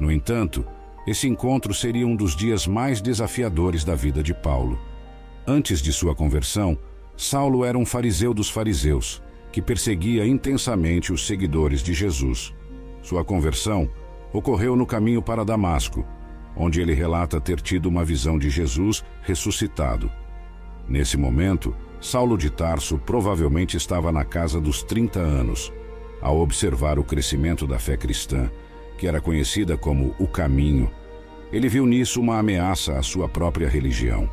No entanto, esse encontro seria um dos dias mais desafiadores da vida de Paulo. Antes de sua conversão, Saulo era um fariseu dos fariseus, que perseguia intensamente os seguidores de Jesus. Sua conversão ocorreu no caminho para Damasco, onde ele relata ter tido uma visão de Jesus ressuscitado. Nesse momento, Saulo de Tarso provavelmente estava na casa dos 30 anos. Ao observar o crescimento da fé cristã, que era conhecida como o Caminho, ele viu nisso uma ameaça à sua própria religião.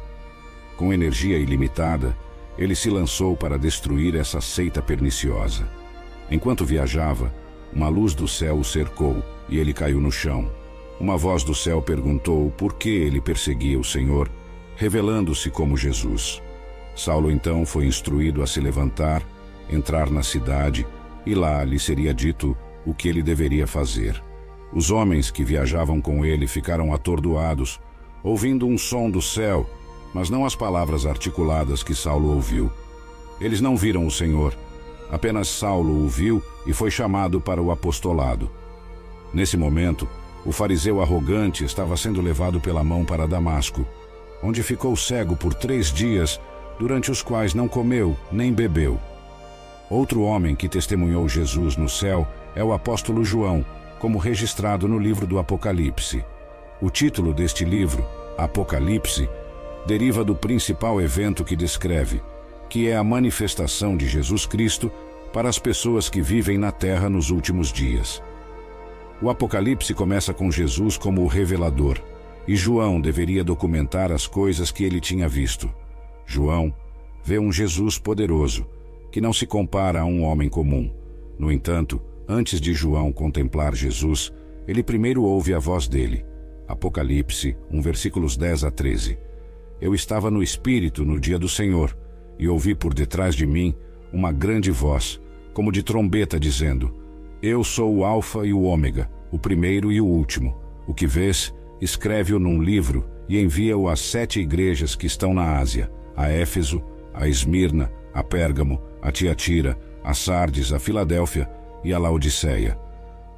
Com energia ilimitada, ele se lançou para destruir essa seita perniciosa. Enquanto viajava, uma luz do céu o cercou e ele caiu no chão. Uma voz do céu perguntou por que ele perseguia o Senhor, revelando-se como Jesus. Saulo então foi instruído a se levantar, entrar na cidade e lá lhe seria dito o que ele deveria fazer. Os homens que viajavam com ele ficaram atordoados, ouvindo um som do céu, mas não as palavras articuladas que Saulo ouviu. Eles não viram o Senhor, apenas Saulo o viu e foi chamado para o apostolado. Nesse momento, o fariseu arrogante estava sendo levado pela mão para Damasco, onde ficou cego por três dias, durante os quais não comeu nem bebeu. Outro homem que testemunhou Jesus no céu é o apóstolo João, como registrado no livro do Apocalipse. O título deste livro, Apocalipse, deriva do principal evento que descreve, que é a manifestação de Jesus Cristo para as pessoas que vivem na terra nos últimos dias. O Apocalipse começa com Jesus como o revelador, e João deveria documentar as coisas que ele tinha visto. João vê um Jesus poderoso, que não se compara a um homem comum. No entanto, Antes de João contemplar Jesus, ele primeiro ouve a voz dele. Apocalipse 1 versículos 10 a 13. Eu estava no Espírito no dia do Senhor, e ouvi por detrás de mim uma grande voz, como de trombeta, dizendo: Eu sou o Alfa e o Ômega, o primeiro e o último. O que vês, escreve-o num livro e envia-o às sete igrejas que estão na Ásia: a Éfeso, a Esmirna, a Pérgamo, a Tiatira, a Sardes, a Filadélfia e a Laodiceia.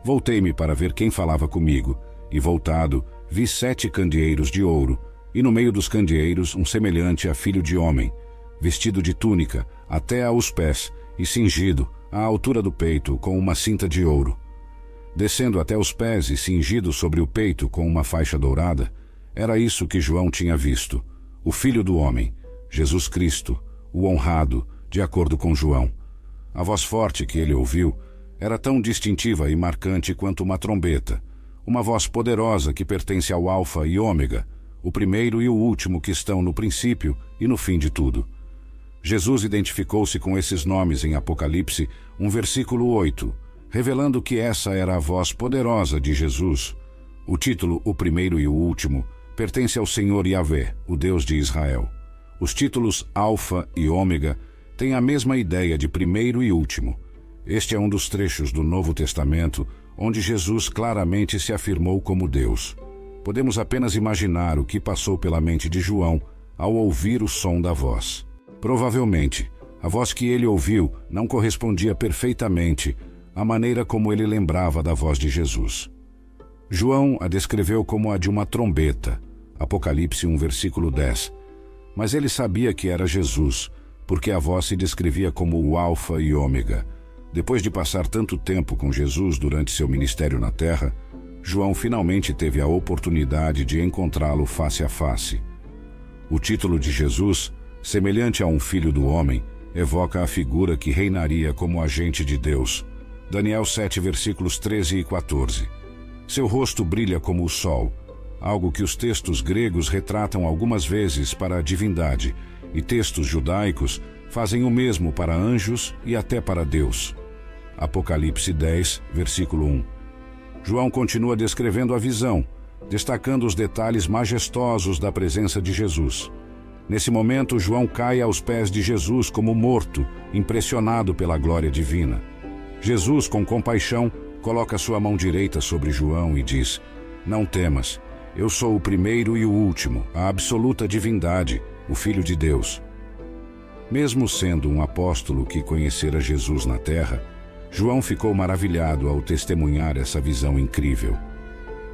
Voltei-me para ver quem falava comigo, e voltado, vi sete candeeiros de ouro, e no meio dos candeeiros um semelhante a filho de homem, vestido de túnica até aos pés e cingido à altura do peito com uma cinta de ouro. Descendo até os pés e cingido sobre o peito com uma faixa dourada, era isso que João tinha visto, o Filho do Homem, Jesus Cristo, o honrado, de acordo com João. A voz forte que ele ouviu era tão distintiva e marcante quanto uma trombeta, uma voz poderosa que pertence ao Alfa e Ômega, o primeiro e o último que estão no princípio e no fim de tudo. Jesus identificou-se com esses nomes em Apocalipse, um versículo 8, revelando que essa era a voz poderosa de Jesus. O título O Primeiro e o Último pertence ao Senhor Yahvé, o Deus de Israel. Os títulos Alfa e Ômega têm a mesma ideia de primeiro e último. Este é um dos trechos do Novo Testamento onde Jesus claramente se afirmou como Deus. Podemos apenas imaginar o que passou pela mente de João ao ouvir o som da voz. Provavelmente, a voz que ele ouviu não correspondia perfeitamente à maneira como ele lembrava da voz de Jesus. João a descreveu como a de uma trombeta, Apocalipse 1, versículo 10. Mas ele sabia que era Jesus, porque a voz se descrevia como o Alfa e Ômega depois de passar tanto tempo com Jesus durante seu ministério na terra, João finalmente teve a oportunidade de encontrá-lo face a face. O título de Jesus, semelhante a um filho do homem, evoca a figura que reinaria como agente de Deus. Daniel 7, versículos 13 e 14. Seu rosto brilha como o sol, algo que os textos gregos retratam algumas vezes para a divindade, e textos judaicos fazem o mesmo para anjos e até para Deus. Apocalipse 10, versículo 1. João continua descrevendo a visão, destacando os detalhes majestosos da presença de Jesus. Nesse momento, João cai aos pés de Jesus como morto, impressionado pela glória divina. Jesus, com compaixão, coloca sua mão direita sobre João e diz: Não temas, eu sou o primeiro e o último, a absoluta divindade, o Filho de Deus. Mesmo sendo um apóstolo que conhecera Jesus na terra, João ficou maravilhado ao testemunhar essa visão incrível.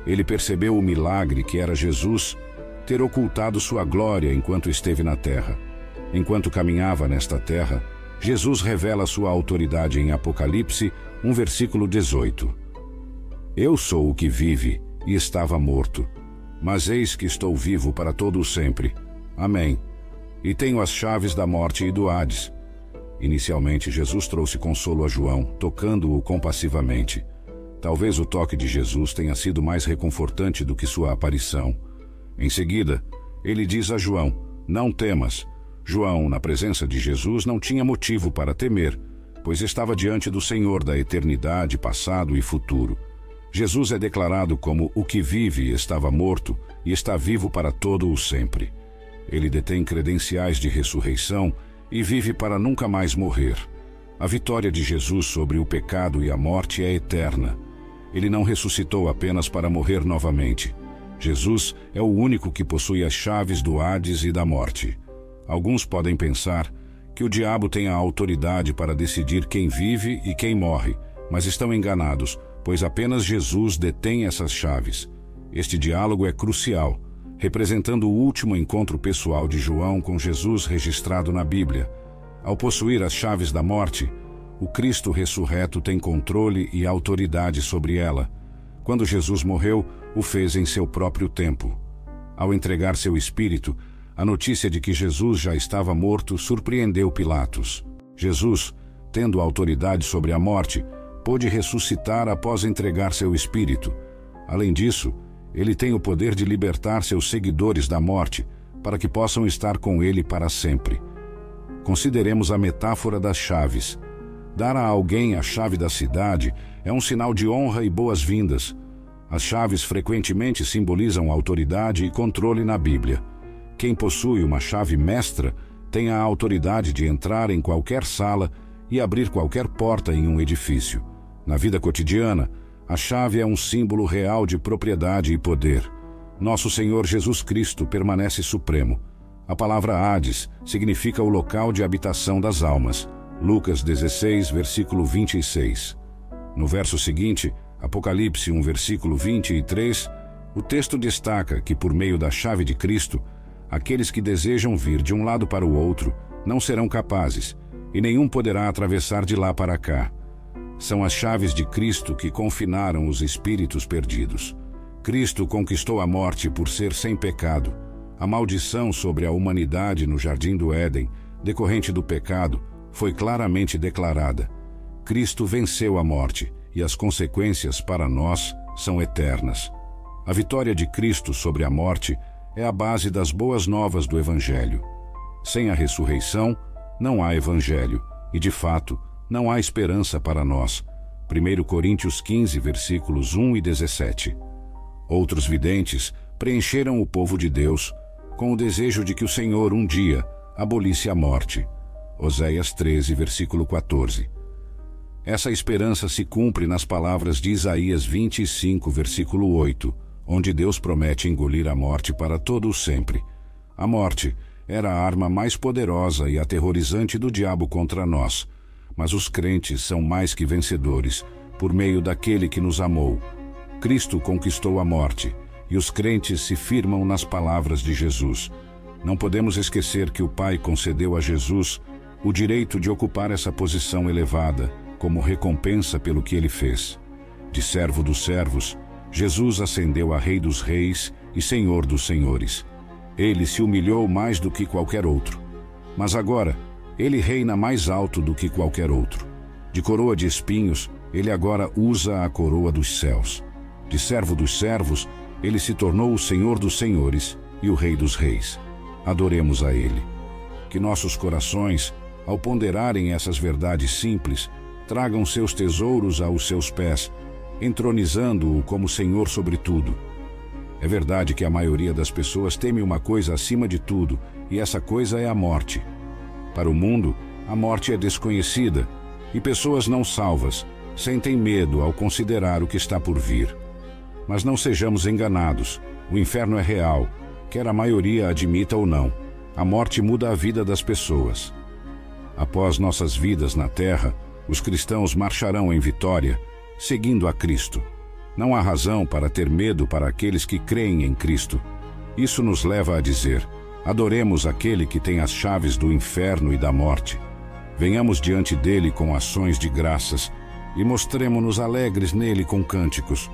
Ele percebeu o milagre que era Jesus ter ocultado sua glória enquanto esteve na terra. Enquanto caminhava nesta terra, Jesus revela sua autoridade em Apocalipse, um versículo 18. Eu sou o que vive e estava morto, mas eis que estou vivo para todo o sempre. Amém. E tenho as chaves da morte e do Hades. Inicialmente, Jesus trouxe consolo a João, tocando-o compassivamente. Talvez o toque de Jesus tenha sido mais reconfortante do que sua aparição. Em seguida, ele diz a João: Não temas. João, na presença de Jesus, não tinha motivo para temer, pois estava diante do Senhor da eternidade, passado e futuro. Jesus é declarado como o que vive e estava morto e está vivo para todo o sempre. Ele detém credenciais de ressurreição e vive para nunca mais morrer. A vitória de Jesus sobre o pecado e a morte é eterna. Ele não ressuscitou apenas para morrer novamente. Jesus é o único que possui as chaves do Hades e da morte. Alguns podem pensar que o diabo tem a autoridade para decidir quem vive e quem morre, mas estão enganados, pois apenas Jesus detém essas chaves. Este diálogo é crucial, representando o último encontro pessoal de João com Jesus registrado na Bíblia. Ao possuir as chaves da morte, o Cristo ressurreto tem controle e autoridade sobre ela. Quando Jesus morreu, o fez em seu próprio tempo. Ao entregar seu espírito, a notícia de que Jesus já estava morto surpreendeu Pilatos. Jesus, tendo autoridade sobre a morte, pôde ressuscitar após entregar seu espírito. Além disso, ele tem o poder de libertar seus seguidores da morte, para que possam estar com ele para sempre. Consideremos a metáfora das chaves. Dar a alguém a chave da cidade é um sinal de honra e boas-vindas. As chaves frequentemente simbolizam autoridade e controle na Bíblia. Quem possui uma chave mestra tem a autoridade de entrar em qualquer sala e abrir qualquer porta em um edifício. Na vida cotidiana, a chave é um símbolo real de propriedade e poder. Nosso Senhor Jesus Cristo permanece supremo. A palavra Hades significa o local de habitação das almas. Lucas 16, versículo 26. No verso seguinte, Apocalipse 1, versículo 23, o texto destaca que, por meio da chave de Cristo, aqueles que desejam vir de um lado para o outro não serão capazes, e nenhum poderá atravessar de lá para cá. São as chaves de Cristo que confinaram os espíritos perdidos. Cristo conquistou a morte por ser sem pecado. A maldição sobre a humanidade no jardim do Éden, decorrente do pecado, foi claramente declarada. Cristo venceu a morte e as consequências para nós são eternas. A vitória de Cristo sobre a morte é a base das boas novas do Evangelho. Sem a ressurreição, não há Evangelho e, de fato, não há esperança para nós. 1 Coríntios 15, versículos 1 e 17. Outros videntes preencheram o povo de Deus com o desejo de que o Senhor um dia abolisse a morte. Oséias 13, versículo 14. Essa esperança se cumpre nas palavras de Isaías 25, versículo 8, onde Deus promete engolir a morte para todo o sempre. A morte era a arma mais poderosa e aterrorizante do diabo contra nós, mas os crentes são mais que vencedores por meio daquele que nos amou. Cristo conquistou a morte e os crentes se firmam nas palavras de Jesus. Não podemos esquecer que o Pai concedeu a Jesus o direito de ocupar essa posição elevada, como recompensa pelo que ele fez. De servo dos servos, Jesus ascendeu a Rei dos Reis e Senhor dos Senhores. Ele se humilhou mais do que qualquer outro. Mas agora, ele reina mais alto do que qualquer outro. De coroa de espinhos, ele agora usa a coroa dos céus. De servo dos servos, ele se tornou o Senhor dos Senhores e o Rei dos Reis. Adoremos a ele. Que nossos corações ao ponderarem essas verdades simples, tragam seus tesouros aos seus pés, entronizando-o como Senhor sobre tudo. É verdade que a maioria das pessoas teme uma coisa acima de tudo, e essa coisa é a morte. Para o mundo, a morte é desconhecida, e pessoas não salvas sentem medo ao considerar o que está por vir. Mas não sejamos enganados: o inferno é real, quer a maioria admita ou não. A morte muda a vida das pessoas. Após nossas vidas na terra, os cristãos marcharão em vitória, seguindo a Cristo. Não há razão para ter medo para aqueles que creem em Cristo. Isso nos leva a dizer: adoremos aquele que tem as chaves do inferno e da morte. Venhamos diante dele com ações de graças e mostremo-nos alegres nele com cânticos